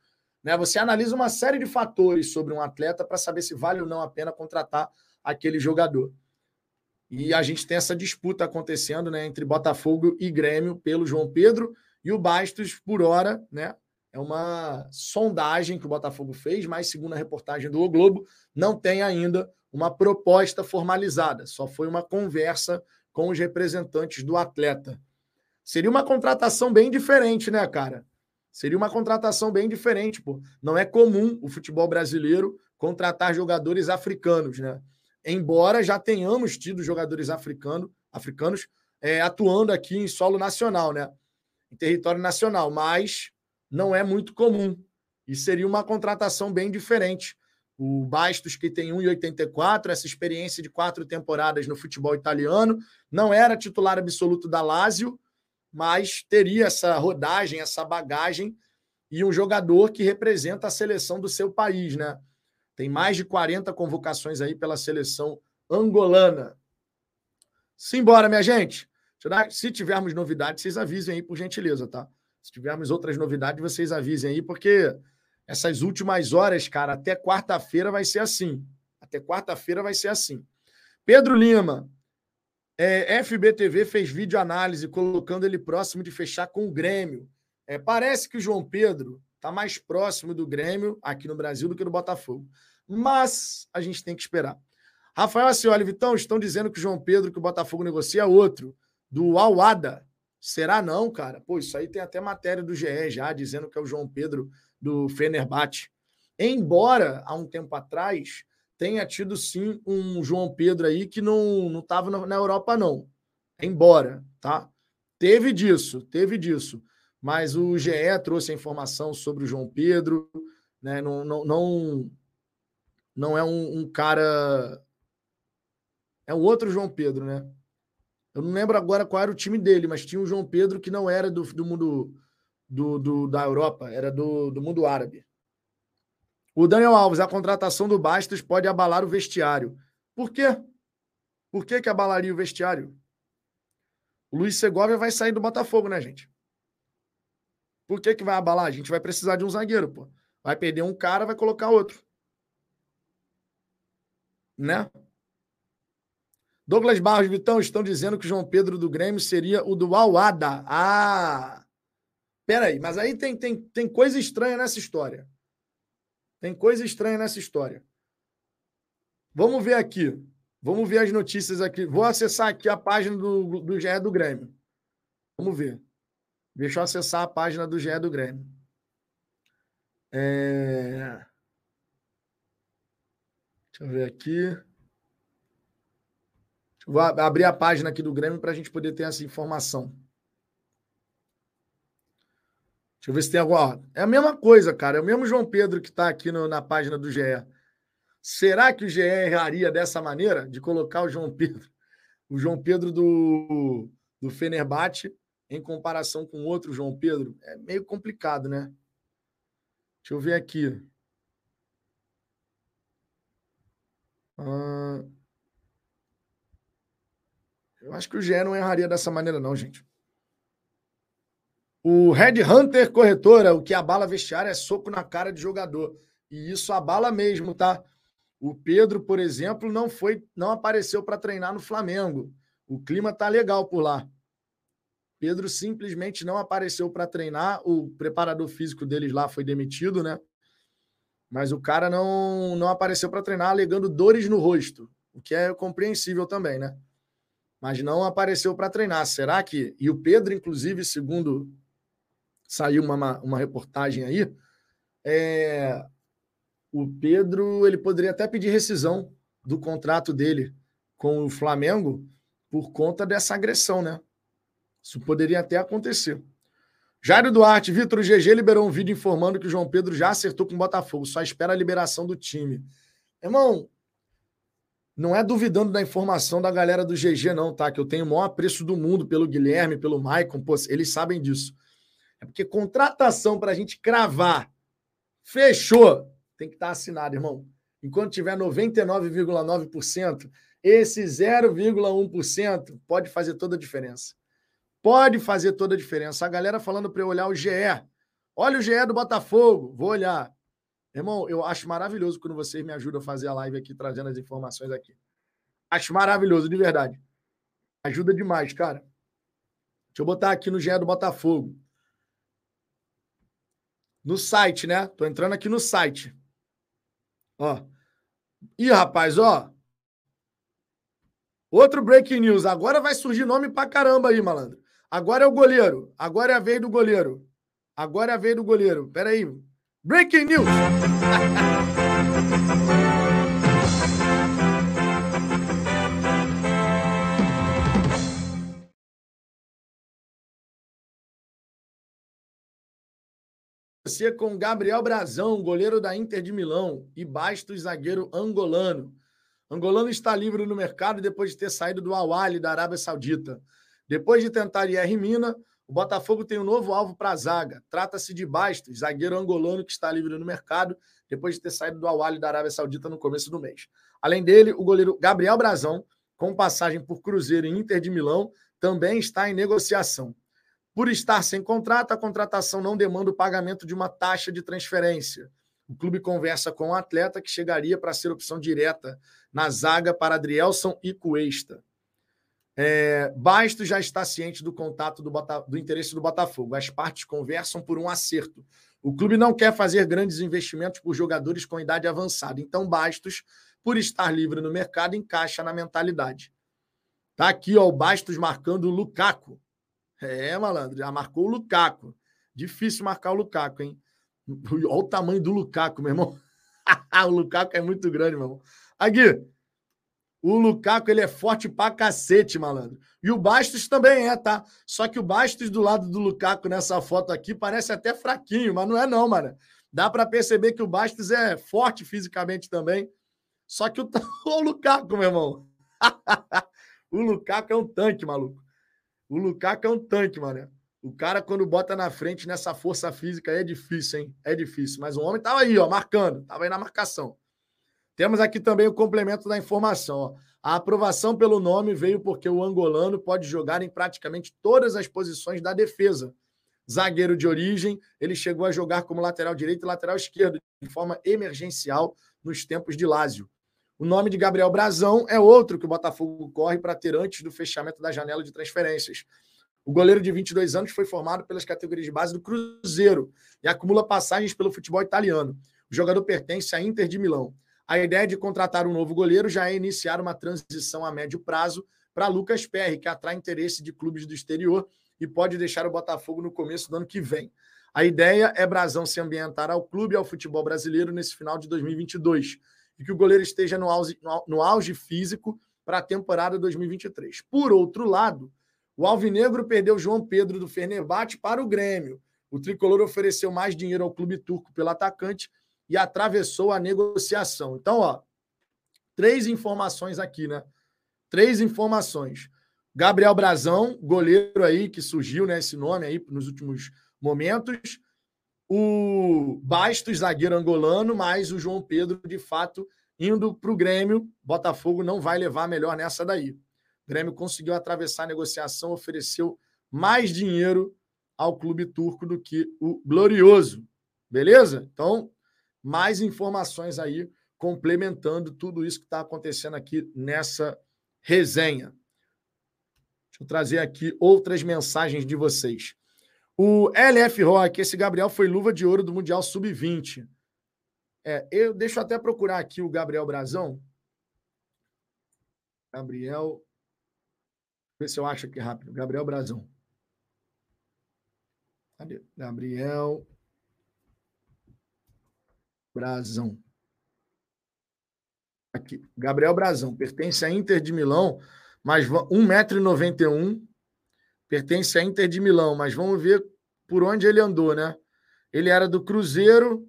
Né? Você analisa uma série de fatores sobre um atleta para saber se vale ou não a pena contratar aquele jogador. E a gente tem essa disputa acontecendo né, entre Botafogo e Grêmio pelo João Pedro e o Bastos, por hora, né? É uma sondagem que o Botafogo fez, mas segundo a reportagem do o Globo, não tem ainda uma proposta formalizada, só foi uma conversa com os representantes do atleta. Seria uma contratação bem diferente, né, cara? Seria uma contratação bem diferente, pô. Não é comum o futebol brasileiro contratar jogadores africanos, né? Embora já tenhamos tido jogadores africano, africanos é, atuando aqui em solo nacional, né? Em território nacional, mas não é muito comum. E seria uma contratação bem diferente. O Bastos, que tem 1,84, essa experiência de quatro temporadas no futebol italiano, não era titular absoluto da Lazio, mas teria essa rodagem, essa bagagem e um jogador que representa a seleção do seu país, né? Tem mais de 40 convocações aí pela seleção angolana. Simbora, minha gente. Se tivermos novidades, vocês avisem aí, por gentileza, tá? Se tivermos outras novidades, vocês avisem aí, porque essas últimas horas, cara, até quarta-feira vai ser assim. Até quarta-feira vai ser assim. Pedro Lima, é, FBTV fez vídeo análise colocando ele próximo de fechar com o Grêmio. É, parece que o João Pedro está mais próximo do Grêmio aqui no Brasil do que do Botafogo. Mas a gente tem que esperar. Rafael Acioli, Vitão, estão dizendo que o João Pedro, que o Botafogo negocia, é outro, do Alada. Será não, cara? Pô, isso aí tem até matéria do GE já, dizendo que é o João Pedro do Fenerbahçe. Embora, há um tempo atrás, tenha tido sim um João Pedro aí que não estava na Europa, não. Embora, tá? Teve disso, teve disso. Mas o GE trouxe a informação sobre o João Pedro, né? Não, não, não, não é um, um cara. É um outro João Pedro, né? Eu não lembro agora qual era o time dele, mas tinha um João Pedro que não era do, do mundo do, do, da Europa, era do, do mundo árabe. O Daniel Alves, a contratação do Bastos pode abalar o vestiário. Por quê? Por que, que abalaria o vestiário? O Luiz Segovia vai sair do Botafogo, né, gente? Por que, que vai abalar? A gente vai precisar de um zagueiro, pô. Vai perder um cara, vai colocar outro. Né? Douglas Barros Vitão estão dizendo que o João Pedro do Grêmio seria o do Alada. Ah! Peraí, mas aí tem, tem, tem coisa estranha nessa história. Tem coisa estranha nessa história. Vamos ver aqui. Vamos ver as notícias aqui. Vou acessar aqui a página do, do GE do Grêmio. Vamos ver. Deixa eu acessar a página do GE do Grêmio. É... Deixa eu ver aqui. Vou abrir a página aqui do Grêmio para a gente poder ter essa informação. Deixa eu ver se tem alguma. É a mesma coisa, cara. É o mesmo João Pedro que está aqui no, na página do GE. Será que o GE erraria dessa maneira de colocar o João Pedro, o João Pedro do, do Fenerbahçe, em comparação com outro João Pedro? É meio complicado, né? Deixa eu ver aqui. Ah, eu acho que o GE não erraria dessa maneira, não, gente. O Red Hunter Corretora, o que abala vestiário é soco na cara de jogador. E isso abala mesmo, tá? O Pedro, por exemplo, não foi, não apareceu para treinar no Flamengo. O clima tá legal por lá. Pedro simplesmente não apareceu para treinar. O preparador físico deles lá foi demitido, né? Mas o cara não, não apareceu para treinar alegando dores no rosto, o que é compreensível também, né? Mas não apareceu para treinar. Será que. E o Pedro, inclusive, segundo saiu uma, uma reportagem aí, é, o Pedro ele poderia até pedir rescisão do contrato dele com o Flamengo por conta dessa agressão, né? Isso poderia até acontecer. Jairo Duarte, Vitor, o GG liberou um vídeo informando que o João Pedro já acertou com o Botafogo, só espera a liberação do time. Irmão, não é duvidando da informação da galera do GG, não, tá? Que eu tenho o maior apreço do mundo pelo Guilherme, pelo Maicon, pô, eles sabem disso. É porque contratação para a gente cravar, fechou, tem que estar tá assinado, irmão. Enquanto tiver 99,9%, Esse 0,1% pode fazer toda a diferença. Pode fazer toda a diferença. A galera falando para eu olhar o GE. Olha o GE do Botafogo. Vou olhar. Irmão, eu acho maravilhoso quando vocês me ajudam a fazer a live aqui, trazendo as informações aqui. Acho maravilhoso, de verdade. Ajuda demais, cara. Deixa eu botar aqui no GE do Botafogo. No site, né? Tô entrando aqui no site. Ó. Ih, rapaz, ó. Outro breaking news. Agora vai surgir nome pra caramba aí, malandro. Agora é o goleiro. Agora é a vez do goleiro. Agora é a vez do goleiro. Pera aí. Breaking news. Você com Gabriel Brazão, goleiro da Inter de Milão, e Bastos, zagueiro angolano. Angolano está livre no mercado depois de ter saído do Awali, da Arábia Saudita. Depois de tentar IR Mina, o Botafogo tem um novo alvo para a zaga. Trata-se de Bastos, zagueiro angolano que está livre no mercado depois de ter saído do Awali, da Arábia Saudita no começo do mês. Além dele, o goleiro Gabriel Brazão, com passagem por Cruzeiro e Inter de Milão, também está em negociação. Por estar sem contrato, a contratação não demanda o pagamento de uma taxa de transferência. O clube conversa com o um atleta que chegaria para ser opção direta na zaga para Adrielson e Cuesta. É, Basto já está ciente do contato do, do interesse do Botafogo. As partes conversam por um acerto. O clube não quer fazer grandes investimentos por jogadores com idade avançada. Então, Bastos, por estar livre no mercado, encaixa na mentalidade. Tá aqui, ó, o Bastos marcando o Lukaku. É, malandro, já marcou o Lukaku. Difícil marcar o Lukaku, hein? Olha o tamanho do Lukaku, meu irmão. o Lukaku é muito grande, meu irmão. Aqui, o Lukaku ele é forte pra cacete, malandro. E o Bastos também é, tá? Só que o Bastos do lado do Lukaku nessa foto aqui parece até fraquinho, mas não é não, mano. Dá para perceber que o Bastos é forte fisicamente também. Só que o, o Lukaku, meu irmão. o Lukaku é um tanque, maluco. O Lukaku é um tanque, mano. O cara, quando bota na frente nessa força física, é difícil, hein? É difícil. Mas o homem tava aí, ó, marcando, tava aí na marcação. Temos aqui também o complemento da informação. A aprovação pelo nome veio porque o angolano pode jogar em praticamente todas as posições da defesa. Zagueiro de origem, ele chegou a jogar como lateral direito e lateral esquerdo, de forma emergencial, nos tempos de Lázio. O nome de Gabriel Brazão é outro que o Botafogo corre para ter antes do fechamento da janela de transferências. O goleiro de 22 anos foi formado pelas categorias de base do Cruzeiro e acumula passagens pelo futebol italiano. O jogador pertence à Inter de Milão. A ideia de contratar um novo goleiro já é iniciar uma transição a médio prazo para Lucas Perry, que atrai interesse de clubes do exterior e pode deixar o Botafogo no começo do ano que vem. A ideia é Brazão se ambientar ao clube e ao futebol brasileiro nesse final de 2022 e que o goleiro esteja no auge, no auge físico para a temporada 2023. Por outro lado, o Alvinegro perdeu João Pedro do Fenerbahçe para o Grêmio. O tricolor ofereceu mais dinheiro ao clube turco pelo atacante e atravessou a negociação. Então, ó, três informações aqui, né? Três informações. Gabriel Brazão, goleiro aí que surgiu, né, esse nome aí nos últimos momentos. O Bastos, zagueiro angolano, mais o João Pedro, de fato, indo para o Grêmio. Botafogo não vai levar melhor nessa daí. O Grêmio conseguiu atravessar a negociação, ofereceu mais dinheiro ao clube turco do que o Glorioso. Beleza? Então, mais informações aí complementando tudo isso que está acontecendo aqui nessa resenha. Deixa eu trazer aqui outras mensagens de vocês. O LF Rock, esse Gabriel foi luva de ouro do Mundial Sub-20. É, eu deixo até procurar aqui o Gabriel Brazão. Gabriel ver se eu acho aqui rápido. Gabriel Brazão. Cadê? Gabriel Brazão. Aqui. Gabriel Brazão. Pertence à Inter de Milão, mas 1,91m. Pertence à Inter de Milão, mas vamos ver por onde ele andou, né? Ele era do Cruzeiro,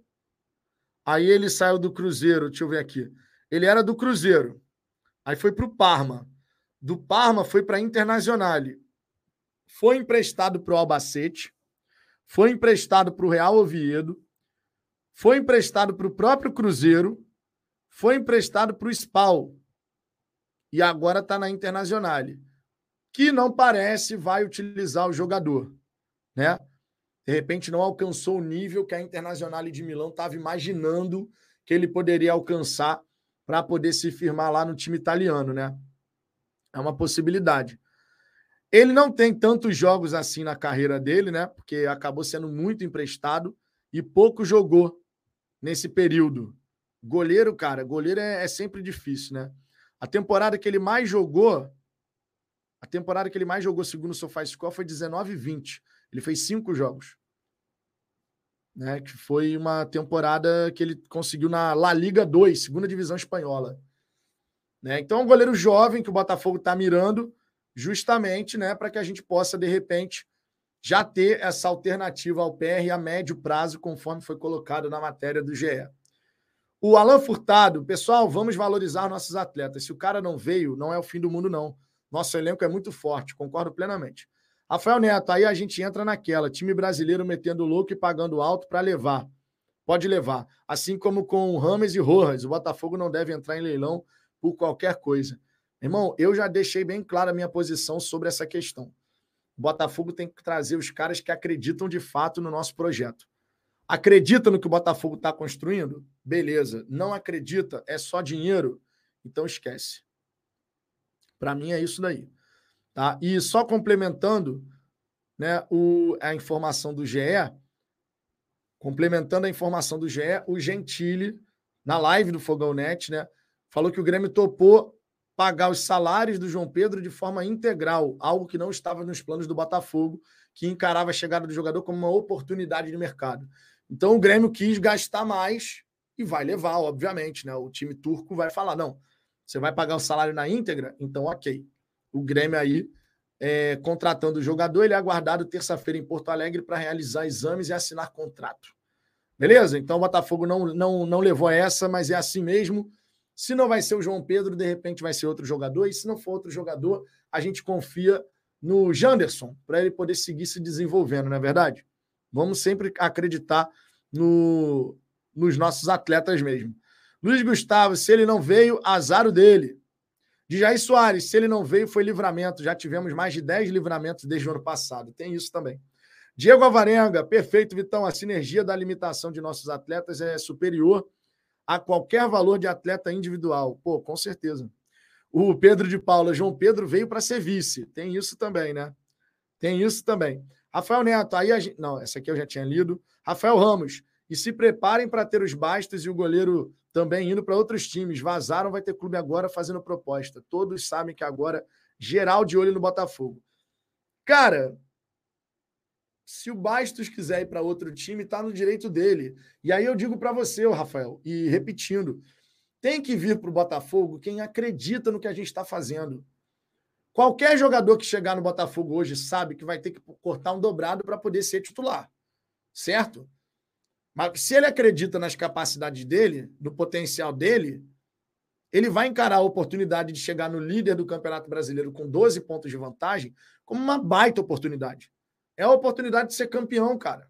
aí ele saiu do Cruzeiro, deixa eu ver aqui. Ele era do Cruzeiro, aí foi para o Parma do Parma foi para a Internazionale. Foi emprestado para o Albacete, foi emprestado para o Real Oviedo, foi emprestado para o próprio Cruzeiro, foi emprestado para o Spal. e agora está na Internacional, que não parece vai utilizar o jogador, né? De repente não alcançou o nível que a Internacional de Milão estava imaginando que ele poderia alcançar para poder se firmar lá no time italiano, né? É uma possibilidade. Ele não tem tantos jogos assim na carreira dele, né? Porque acabou sendo muito emprestado e pouco jogou nesse período. Goleiro, cara, goleiro é, é sempre difícil, né? A temporada que ele mais jogou, a temporada que ele mais jogou, segundo o SofaScore, foi 19 e 20. Ele fez cinco jogos. Né, que foi uma temporada que ele conseguiu na La Liga 2, segunda divisão espanhola. Né? Então, é um goleiro jovem que o Botafogo está mirando, justamente né, para que a gente possa, de repente, já ter essa alternativa ao PR a médio prazo, conforme foi colocado na matéria do GE. O Alan Furtado, pessoal, vamos valorizar nossos atletas. Se o cara não veio, não é o fim do mundo, não. Nosso elenco é muito forte, concordo plenamente. Rafael Neto, aí a gente entra naquela. Time brasileiro metendo louco e pagando alto para levar. Pode levar. Assim como com Rames e Rojas, o Botafogo não deve entrar em leilão por qualquer coisa. Irmão, eu já deixei bem clara a minha posição sobre essa questão. O Botafogo tem que trazer os caras que acreditam de fato no nosso projeto. Acredita no que o Botafogo está construindo? Beleza. Não acredita? É só dinheiro? Então esquece. Para mim é isso daí. Tá? E só complementando né, o, a informação do GE, complementando a informação do GE, o Gentili, na live do Fogão Net, né, falou que o Grêmio topou pagar os salários do João Pedro de forma integral, algo que não estava nos planos do Botafogo, que encarava a chegada do jogador como uma oportunidade de mercado. Então o Grêmio quis gastar mais e vai levar, obviamente, né? O time turco vai falar: não, você vai pagar o salário na íntegra? Então, ok. O Grêmio aí é, contratando o jogador, ele é aguardado terça-feira em Porto Alegre para realizar exames e assinar contrato. Beleza? Então o Botafogo não, não, não levou essa, mas é assim mesmo. Se não vai ser o João Pedro, de repente vai ser outro jogador. E se não for outro jogador, a gente confia no Janderson para ele poder seguir se desenvolvendo, não é verdade? Vamos sempre acreditar no, nos nossos atletas mesmo. Luiz Gustavo, se ele não veio, azar o dele. De Jair Soares, se ele não veio, foi livramento. Já tivemos mais de 10 livramentos desde o ano passado. Tem isso também. Diego Avarenga, perfeito, Vitão. A sinergia da limitação de nossos atletas é superior a qualquer valor de atleta individual. Pô, com certeza. O Pedro de Paula, João Pedro veio para ser vice. Tem isso também, né? Tem isso também. Rafael Neto, aí a gente. Não, essa aqui eu já tinha lido. Rafael Ramos, e se preparem para ter os Bastos e o goleiro também indo para outros times. Vazaram, vai ter clube agora fazendo proposta. Todos sabem que agora, geral de olho no Botafogo. Cara, se o Bastos quiser ir para outro time, está no direito dele. E aí eu digo para você, Rafael, e repetindo, tem que vir para o Botafogo quem acredita no que a gente está fazendo. Qualquer jogador que chegar no Botafogo hoje sabe que vai ter que cortar um dobrado para poder ser titular. Certo? Mas se ele acredita nas capacidades dele, no potencial dele, ele vai encarar a oportunidade de chegar no líder do Campeonato Brasileiro com 12 pontos de vantagem como uma baita oportunidade. É a oportunidade de ser campeão, cara.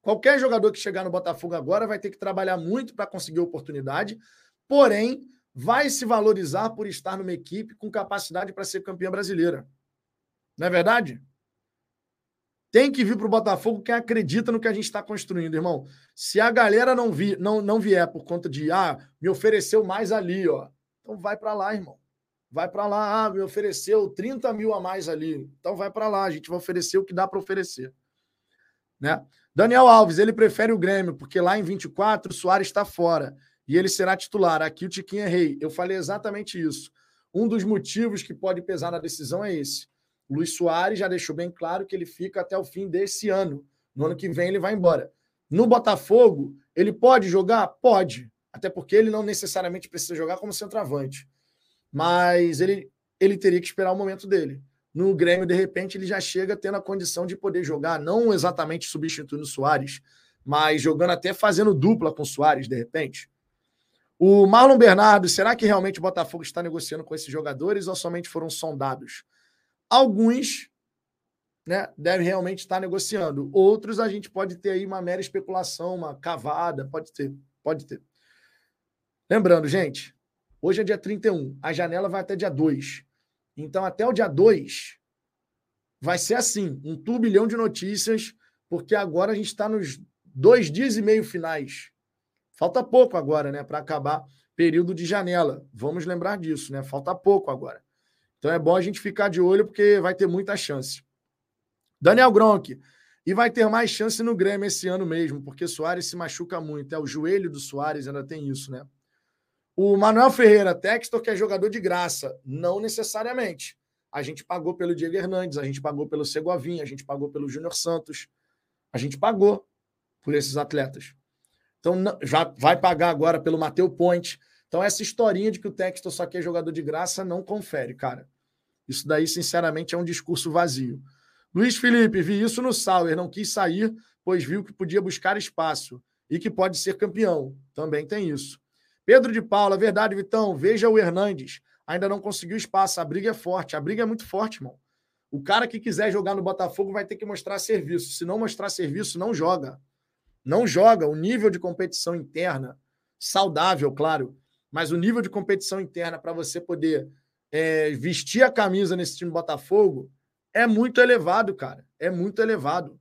Qualquer jogador que chegar no Botafogo agora vai ter que trabalhar muito para conseguir oportunidade, porém, vai se valorizar por estar numa equipe com capacidade para ser campeã brasileira. Não é verdade? Tem que vir para o Botafogo quem acredita no que a gente está construindo, irmão. Se a galera não, vi, não, não vier por conta de, ah, me ofereceu mais ali, ó. Então vai para lá, irmão. Vai para lá, ah, me ofereceu 30 mil a mais ali. Então vai para lá, a gente vai oferecer o que dá para oferecer. Né? Daniel Alves, ele prefere o Grêmio, porque lá em 24 o Soares está fora e ele será titular. Aqui o Tiquinho é rei. Eu falei exatamente isso. Um dos motivos que pode pesar na decisão é esse. O Luiz Soares já deixou bem claro que ele fica até o fim desse ano. No ano que vem ele vai embora. No Botafogo, ele pode jogar? Pode. Até porque ele não necessariamente precisa jogar como centroavante. Mas ele, ele teria que esperar o momento dele. No Grêmio, de repente, ele já chega tendo a condição de poder jogar, não exatamente substituindo o Soares, mas jogando até fazendo dupla com o Soares, de repente. O Marlon Bernardo, será que realmente o Botafogo está negociando com esses jogadores ou somente foram sondados? Alguns né, devem realmente estar negociando. Outros a gente pode ter aí uma mera especulação, uma cavada, pode ter, pode ter. Lembrando, gente, Hoje é dia 31. A janela vai até dia 2. Então, até o dia 2, vai ser assim: um turbilhão de notícias, porque agora a gente está nos dois dias e meio finais. Falta pouco agora, né, para acabar período de janela. Vamos lembrar disso, né? Falta pouco agora. Então é bom a gente ficar de olho, porque vai ter muita chance. Daniel Gronk. E vai ter mais chance no Grêmio esse ano mesmo, porque Soares se machuca muito. É o joelho do Soares, ainda tem isso, né? O Manuel Ferreira, Textor, que é jogador de graça. Não necessariamente. A gente pagou pelo Diego Hernandes, a gente pagou pelo Segovinha, a gente pagou pelo Júnior Santos. A gente pagou por esses atletas. Então já vai pagar agora pelo Mateu Ponte. Então, essa historinha de que o Textor só quer jogador de graça não confere, cara. Isso daí, sinceramente, é um discurso vazio. Luiz Felipe, vi isso no Sauer, não quis sair, pois viu que podia buscar espaço e que pode ser campeão. Também tem isso. Pedro de Paula, verdade, Vitão. Veja o Hernandes. Ainda não conseguiu espaço. A briga é forte. A briga é muito forte, irmão. O cara que quiser jogar no Botafogo vai ter que mostrar serviço. Se não mostrar serviço, não joga. Não joga. O nível de competição interna, saudável, claro, mas o nível de competição interna para você poder é, vestir a camisa nesse time Botafogo é muito elevado, cara. É muito elevado.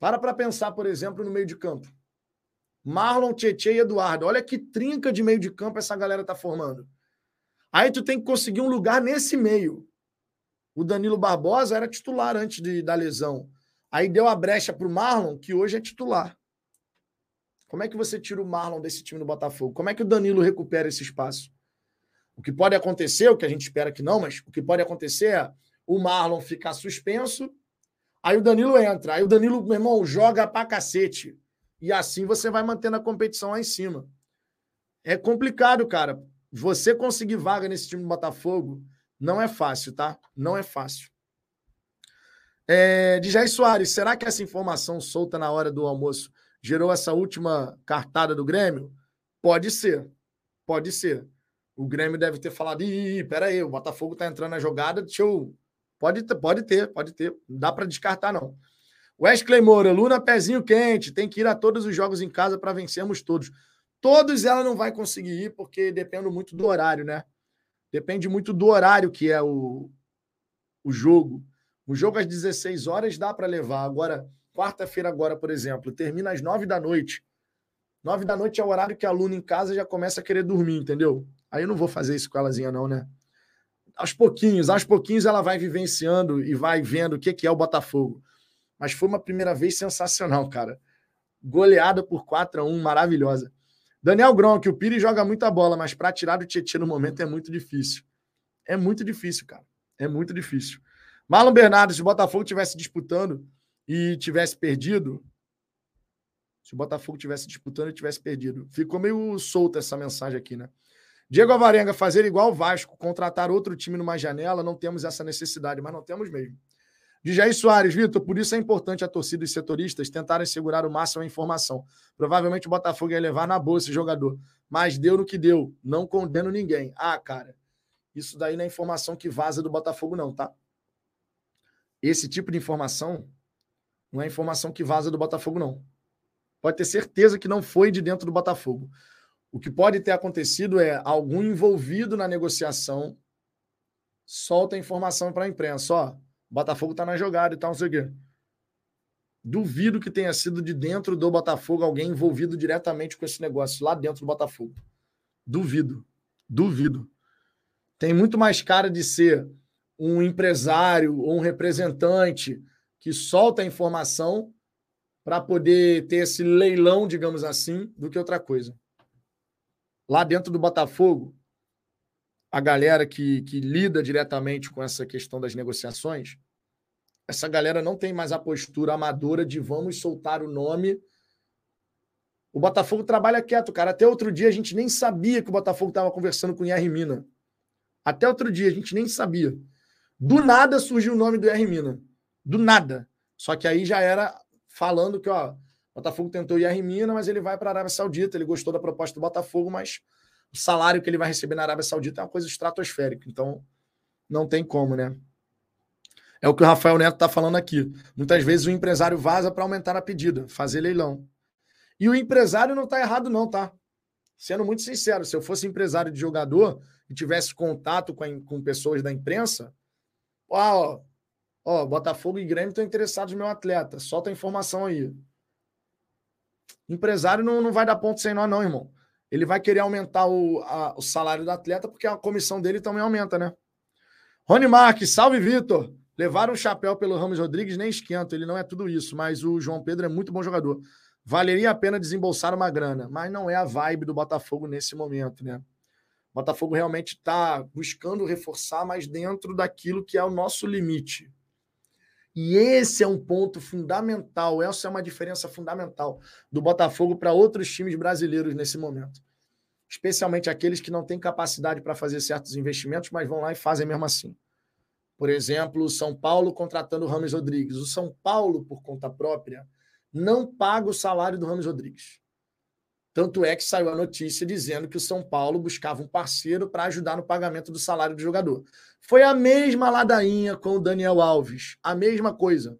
Para para pensar, por exemplo, no meio de campo. Marlon, Tietchan e Eduardo. Olha que trinca de meio de campo essa galera tá formando. Aí tu tem que conseguir um lugar nesse meio. O Danilo Barbosa era titular antes de, da lesão. Aí deu a brecha para o Marlon, que hoje é titular. Como é que você tira o Marlon desse time do Botafogo? Como é que o Danilo recupera esse espaço? O que pode acontecer, o que a gente espera que não, mas o que pode acontecer é o Marlon ficar suspenso, aí o Danilo entra, aí o Danilo, meu irmão, joga pra cacete. E assim você vai mantendo a competição lá em cima. É complicado, cara. Você conseguir vaga nesse time do Botafogo não é fácil, tá? Não é fácil. É, Soares, será que essa informação solta na hora do almoço gerou essa última cartada do Grêmio? Pode ser. Pode ser. O Grêmio deve ter falado: ih, peraí, o Botafogo tá entrando na jogada, deixa eu. Pode, pode ter, pode ter. Não dá para descartar, não. Wesley Moura, Luna pezinho quente, tem que ir a todos os jogos em casa para vencermos todos. Todos ela não vai conseguir ir, porque depende muito do horário, né? Depende muito do horário que é o, o jogo. O jogo às 16 horas dá para levar. Agora, Quarta-feira, agora, por exemplo, termina às nove da noite. Nove da noite é o horário que a aluna em casa já começa a querer dormir, entendeu? Aí eu não vou fazer isso com elazinha, não, né? Aos pouquinhos, aos pouquinhos ela vai vivenciando e vai vendo o que é o Botafogo. Mas foi uma primeira vez sensacional, cara. Goleada por 4 a 1 maravilhosa. Daniel Gronk, o Pires joga muita bola, mas para tirar do Tietchan no momento é muito difícil. É muito difícil, cara. É muito difícil. Marlon Bernardo, se o Botafogo tivesse disputando e tivesse perdido, se o Botafogo tivesse disputando e tivesse perdido. Ficou meio solta essa mensagem aqui, né? Diego Avarenga, fazer igual o Vasco, contratar outro time numa janela, não temos essa necessidade, mas não temos mesmo. De Jair Soares, Vitor, por isso é importante a torcida e setoristas tentarem segurar o máximo a informação. Provavelmente o Botafogo ia levar na boa esse jogador, mas deu no que deu. Não condeno ninguém. Ah, cara, isso daí não é informação que vaza do Botafogo, não, tá? Esse tipo de informação não é informação que vaza do Botafogo, não. Pode ter certeza que não foi de dentro do Botafogo. O que pode ter acontecido é algum envolvido na negociação solta a informação para a imprensa. Ó, o Botafogo está na jogada e tal, não sei o quê. Duvido que tenha sido de dentro do Botafogo alguém envolvido diretamente com esse negócio, lá dentro do Botafogo. Duvido. Duvido. Tem muito mais cara de ser um empresário ou um representante que solta a informação para poder ter esse leilão, digamos assim, do que outra coisa. Lá dentro do Botafogo, a galera que, que lida diretamente com essa questão das negociações, essa galera não tem mais a postura amadora de vamos soltar o nome. O Botafogo trabalha quieto, cara. Até outro dia a gente nem sabia que o Botafogo estava conversando com o IR Mina. Até outro dia a gente nem sabia. Do nada surgiu o nome do IR Mina do nada. Só que aí já era falando que, ó, o Botafogo tentou ir a Rimina, mas ele vai para a Arábia Saudita. Ele gostou da proposta do Botafogo, mas salário que ele vai receber na Arábia Saudita é uma coisa estratosférica. Então, não tem como, né? É o que o Rafael Neto está falando aqui. Muitas vezes o empresário vaza para aumentar a pedida, fazer leilão. E o empresário não está errado, não, tá? Sendo muito sincero, se eu fosse empresário de jogador e tivesse contato com, a, com pessoas da imprensa, ó, ó, Botafogo e Grêmio estão interessados no meu atleta, solta a informação aí. Empresário não, não vai dar ponto sem nó, não, irmão. Ele vai querer aumentar o, a, o salário do atleta porque a comissão dele também aumenta, né? Rony Marques, salve, Vitor. Levaram o chapéu pelo Ramos Rodrigues, nem esquento, ele não é tudo isso, mas o João Pedro é muito bom jogador. Valeria a pena desembolsar uma grana, mas não é a vibe do Botafogo nesse momento, né? O Botafogo realmente está buscando reforçar, mas dentro daquilo que é o nosso limite. E esse é um ponto fundamental, essa é uma diferença fundamental do Botafogo para outros times brasileiros nesse momento. Especialmente aqueles que não têm capacidade para fazer certos investimentos, mas vão lá e fazem mesmo assim. Por exemplo, o São Paulo contratando o Ramos Rodrigues. O São Paulo, por conta própria, não paga o salário do Ramos Rodrigues. Tanto é que saiu a notícia dizendo que o São Paulo buscava um parceiro para ajudar no pagamento do salário do jogador. Foi a mesma ladainha com o Daniel Alves, a mesma coisa.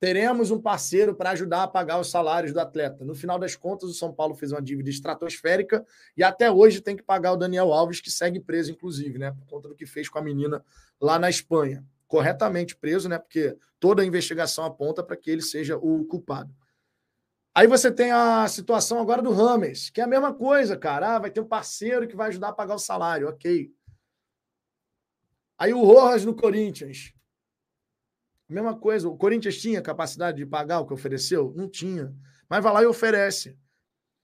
Teremos um parceiro para ajudar a pagar os salários do atleta. No final das contas, o São Paulo fez uma dívida estratosférica e até hoje tem que pagar o Daniel Alves, que segue preso, inclusive, né? Por conta do que fez com a menina lá na Espanha. Corretamente preso, né? Porque toda a investigação aponta para que ele seja o culpado. Aí você tem a situação agora do Rames, que é a mesma coisa, cara. Ah, vai ter um parceiro que vai ajudar a pagar o salário, ok. Aí o Rojas no Corinthians. Mesma coisa. O Corinthians tinha capacidade de pagar o que ofereceu? Não tinha. Mas vai lá e oferece.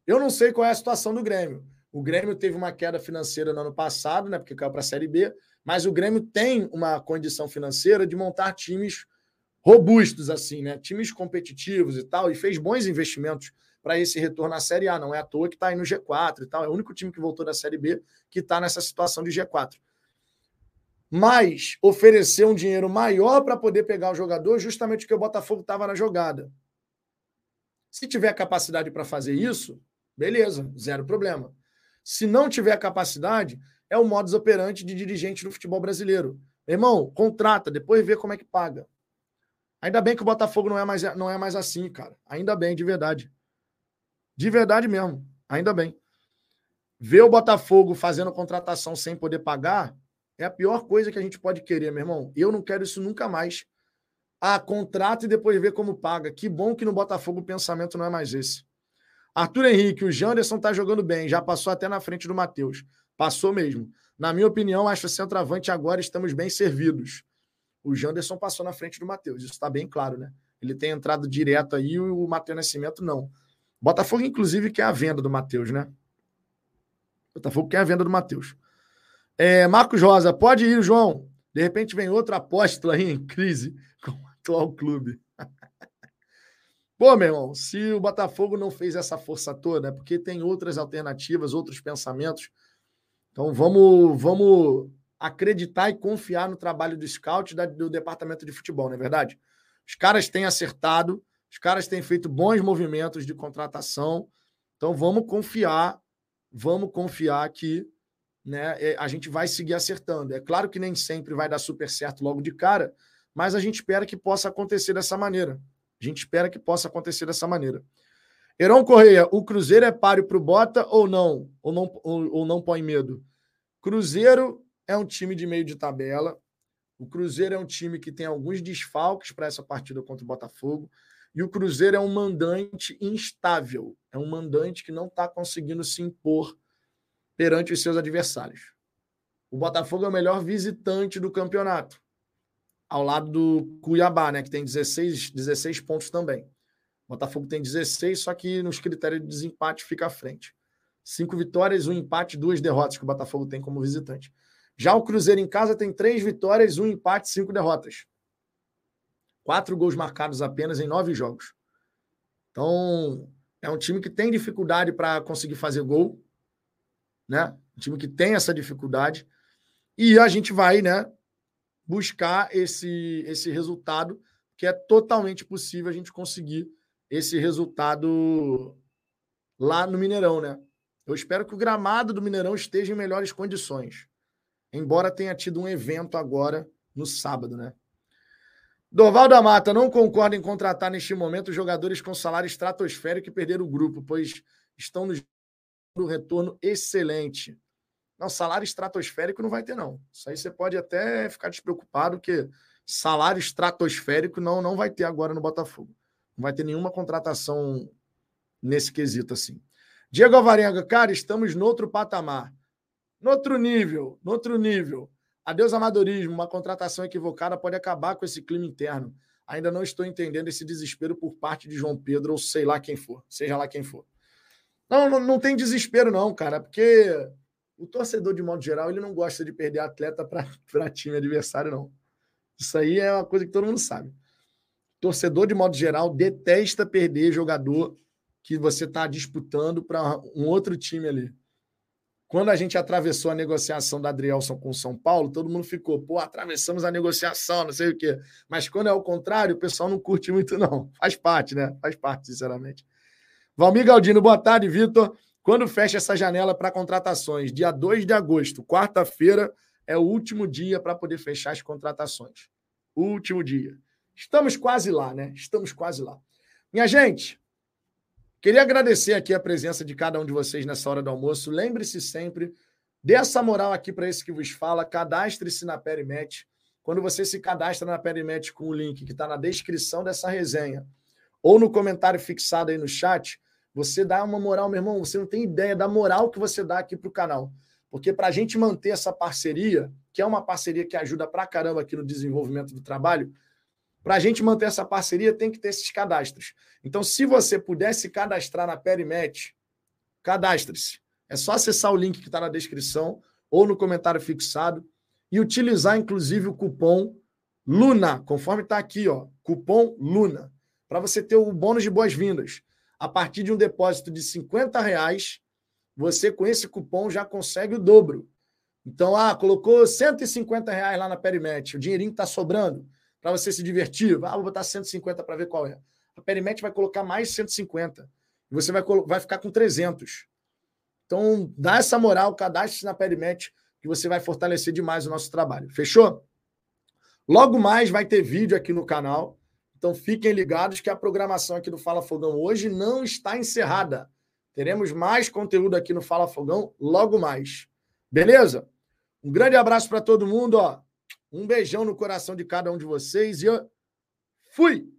Eu não sei qual é a situação do Grêmio. O Grêmio teve uma queda financeira no ano passado, né? Porque caiu para a Série B. Mas o Grêmio tem uma condição financeira de montar times robustos, assim, né? Times competitivos e tal, e fez bons investimentos para esse retorno à Série A. Não é à toa que está aí no G4 e tal. É o único time que voltou da Série B que está nessa situação de G4. Mas oferecer um dinheiro maior para poder pegar o jogador, justamente porque o Botafogo estava na jogada. Se tiver capacidade para fazer isso, beleza, zero problema. Se não tiver capacidade, é o modus operandi de dirigente no futebol brasileiro. Irmão, contrata, depois vê como é que paga. Ainda bem que o Botafogo não é mais, não é mais assim, cara. Ainda bem, de verdade. De verdade mesmo. Ainda bem. Ver o Botafogo fazendo contratação sem poder pagar é a pior coisa que a gente pode querer, meu irmão. Eu não quero isso nunca mais. Ah, contrata e depois ver como paga. Que bom que no Botafogo o pensamento não é mais esse. Arthur Henrique, o Janderson tá jogando bem, já passou até na frente do Matheus. Passou mesmo. Na minha opinião, acho que centroavante agora estamos bem servidos o Janderson passou na frente do Matheus. Isso está bem claro, né? Ele tem entrado direto aí e o Matheus Nascimento não. Botafogo, inclusive, quer a venda do Matheus, né? Botafogo quer a venda do Matheus. É, Marcos Rosa, pode ir, João. De repente vem outro apóstolo aí em crise com o atual clube. Pô, meu irmão, se o Botafogo não fez essa força toda, é porque tem outras alternativas, outros pensamentos. Então vamos, vamos acreditar e confiar no trabalho do scout e do departamento de futebol, não é verdade? Os caras têm acertado, os caras têm feito bons movimentos de contratação. Então vamos confiar, vamos confiar que né, é, a gente vai seguir acertando. É claro que nem sempre vai dar super certo logo de cara, mas a gente espera que possa acontecer dessa maneira. A gente espera que possa acontecer dessa maneira. Heron Correia, o Cruzeiro é páreo para o Bota ou não? Ou não, ou, ou não põe medo? Cruzeiro é um time de meio de tabela. O Cruzeiro é um time que tem alguns desfalques para essa partida contra o Botafogo. E o Cruzeiro é um mandante instável. É um mandante que não está conseguindo se impor perante os seus adversários. O Botafogo é o melhor visitante do campeonato, ao lado do Cuiabá, né, que tem 16, 16 pontos também. O Botafogo tem 16, só que nos critérios de desempate fica à frente. Cinco vitórias, um empate, duas derrotas que o Botafogo tem como visitante. Já o Cruzeiro em casa tem três vitórias, um empate, cinco derrotas. Quatro gols marcados apenas em nove jogos. Então, é um time que tem dificuldade para conseguir fazer gol, né? Um time que tem essa dificuldade. E a gente vai, né, buscar esse, esse resultado, que é totalmente possível a gente conseguir esse resultado lá no Mineirão, né? Eu espero que o gramado do Mineirão esteja em melhores condições embora tenha tido um evento agora no sábado, né? Dorval da Mata, não concorda em contratar neste momento jogadores com salário estratosférico e perder o grupo, pois estão nos um retorno excelente. Não, salário estratosférico não vai ter, não. Isso aí você pode até ficar despreocupado, que salário estratosférico não, não vai ter agora no Botafogo. Não vai ter nenhuma contratação nesse quesito assim. Diego Alvarenga, cara, estamos no outro patamar. No outro nível, no outro nível. Adeus amadorismo, uma contratação equivocada pode acabar com esse clima interno. Ainda não estou entendendo esse desespero por parte de João Pedro ou sei lá quem for, seja lá quem for. Não, não, não tem desespero não, cara, porque o torcedor de modo geral, ele não gosta de perder atleta para time adversário não. Isso aí é uma coisa que todo mundo sabe. Torcedor de modo geral detesta perder jogador que você está disputando para um outro time ali. Quando a gente atravessou a negociação da Adrielson com o São Paulo, todo mundo ficou, pô, atravessamos a negociação, não sei o quê. Mas quando é o contrário, o pessoal não curte muito, não. Faz parte, né? Faz parte, sinceramente. Valmir Galdino, boa tarde, Vitor. Quando fecha essa janela para contratações? Dia 2 de agosto, quarta-feira, é o último dia para poder fechar as contratações. Último dia. Estamos quase lá, né? Estamos quase lá. Minha gente, Queria agradecer aqui a presença de cada um de vocês nessa hora do almoço. Lembre-se sempre, dê essa moral aqui para esse que vos fala, cadastre-se na Perimet. Quando você se cadastra na Perimet com o link que está na descrição dessa resenha ou no comentário fixado aí no chat, você dá uma moral, meu irmão, você não tem ideia da moral que você dá aqui para o canal. Porque para a gente manter essa parceria, que é uma parceria que ajuda para caramba aqui no desenvolvimento do trabalho, para a gente manter essa parceria, tem que ter esses cadastros. Então, se você puder se cadastrar na Perimet, cadastre-se. É só acessar o link que está na descrição ou no comentário fixado e utilizar, inclusive, o cupom LUNA, conforme está aqui, ó, cupom LUNA, para você ter o bônus de boas-vindas. A partir de um depósito de 50 reais, você com esse cupom já consegue o dobro. Então, ah, colocou 150 reais lá na Perimet, o dinheirinho está sobrando para você se divertir. Ah, vou botar 150 para ver qual é. A Perimet vai colocar mais 150. E você vai, vai ficar com 300. Então, dá essa moral, cadastre-se na Perimet, que você vai fortalecer demais o nosso trabalho. Fechou? Logo mais vai ter vídeo aqui no canal. Então fiquem ligados que a programação aqui do Fala Fogão hoje não está encerrada. Teremos mais conteúdo aqui no Fala Fogão logo mais. Beleza? Um grande abraço para todo mundo, ó. Um beijão no coração de cada um de vocês e eu fui!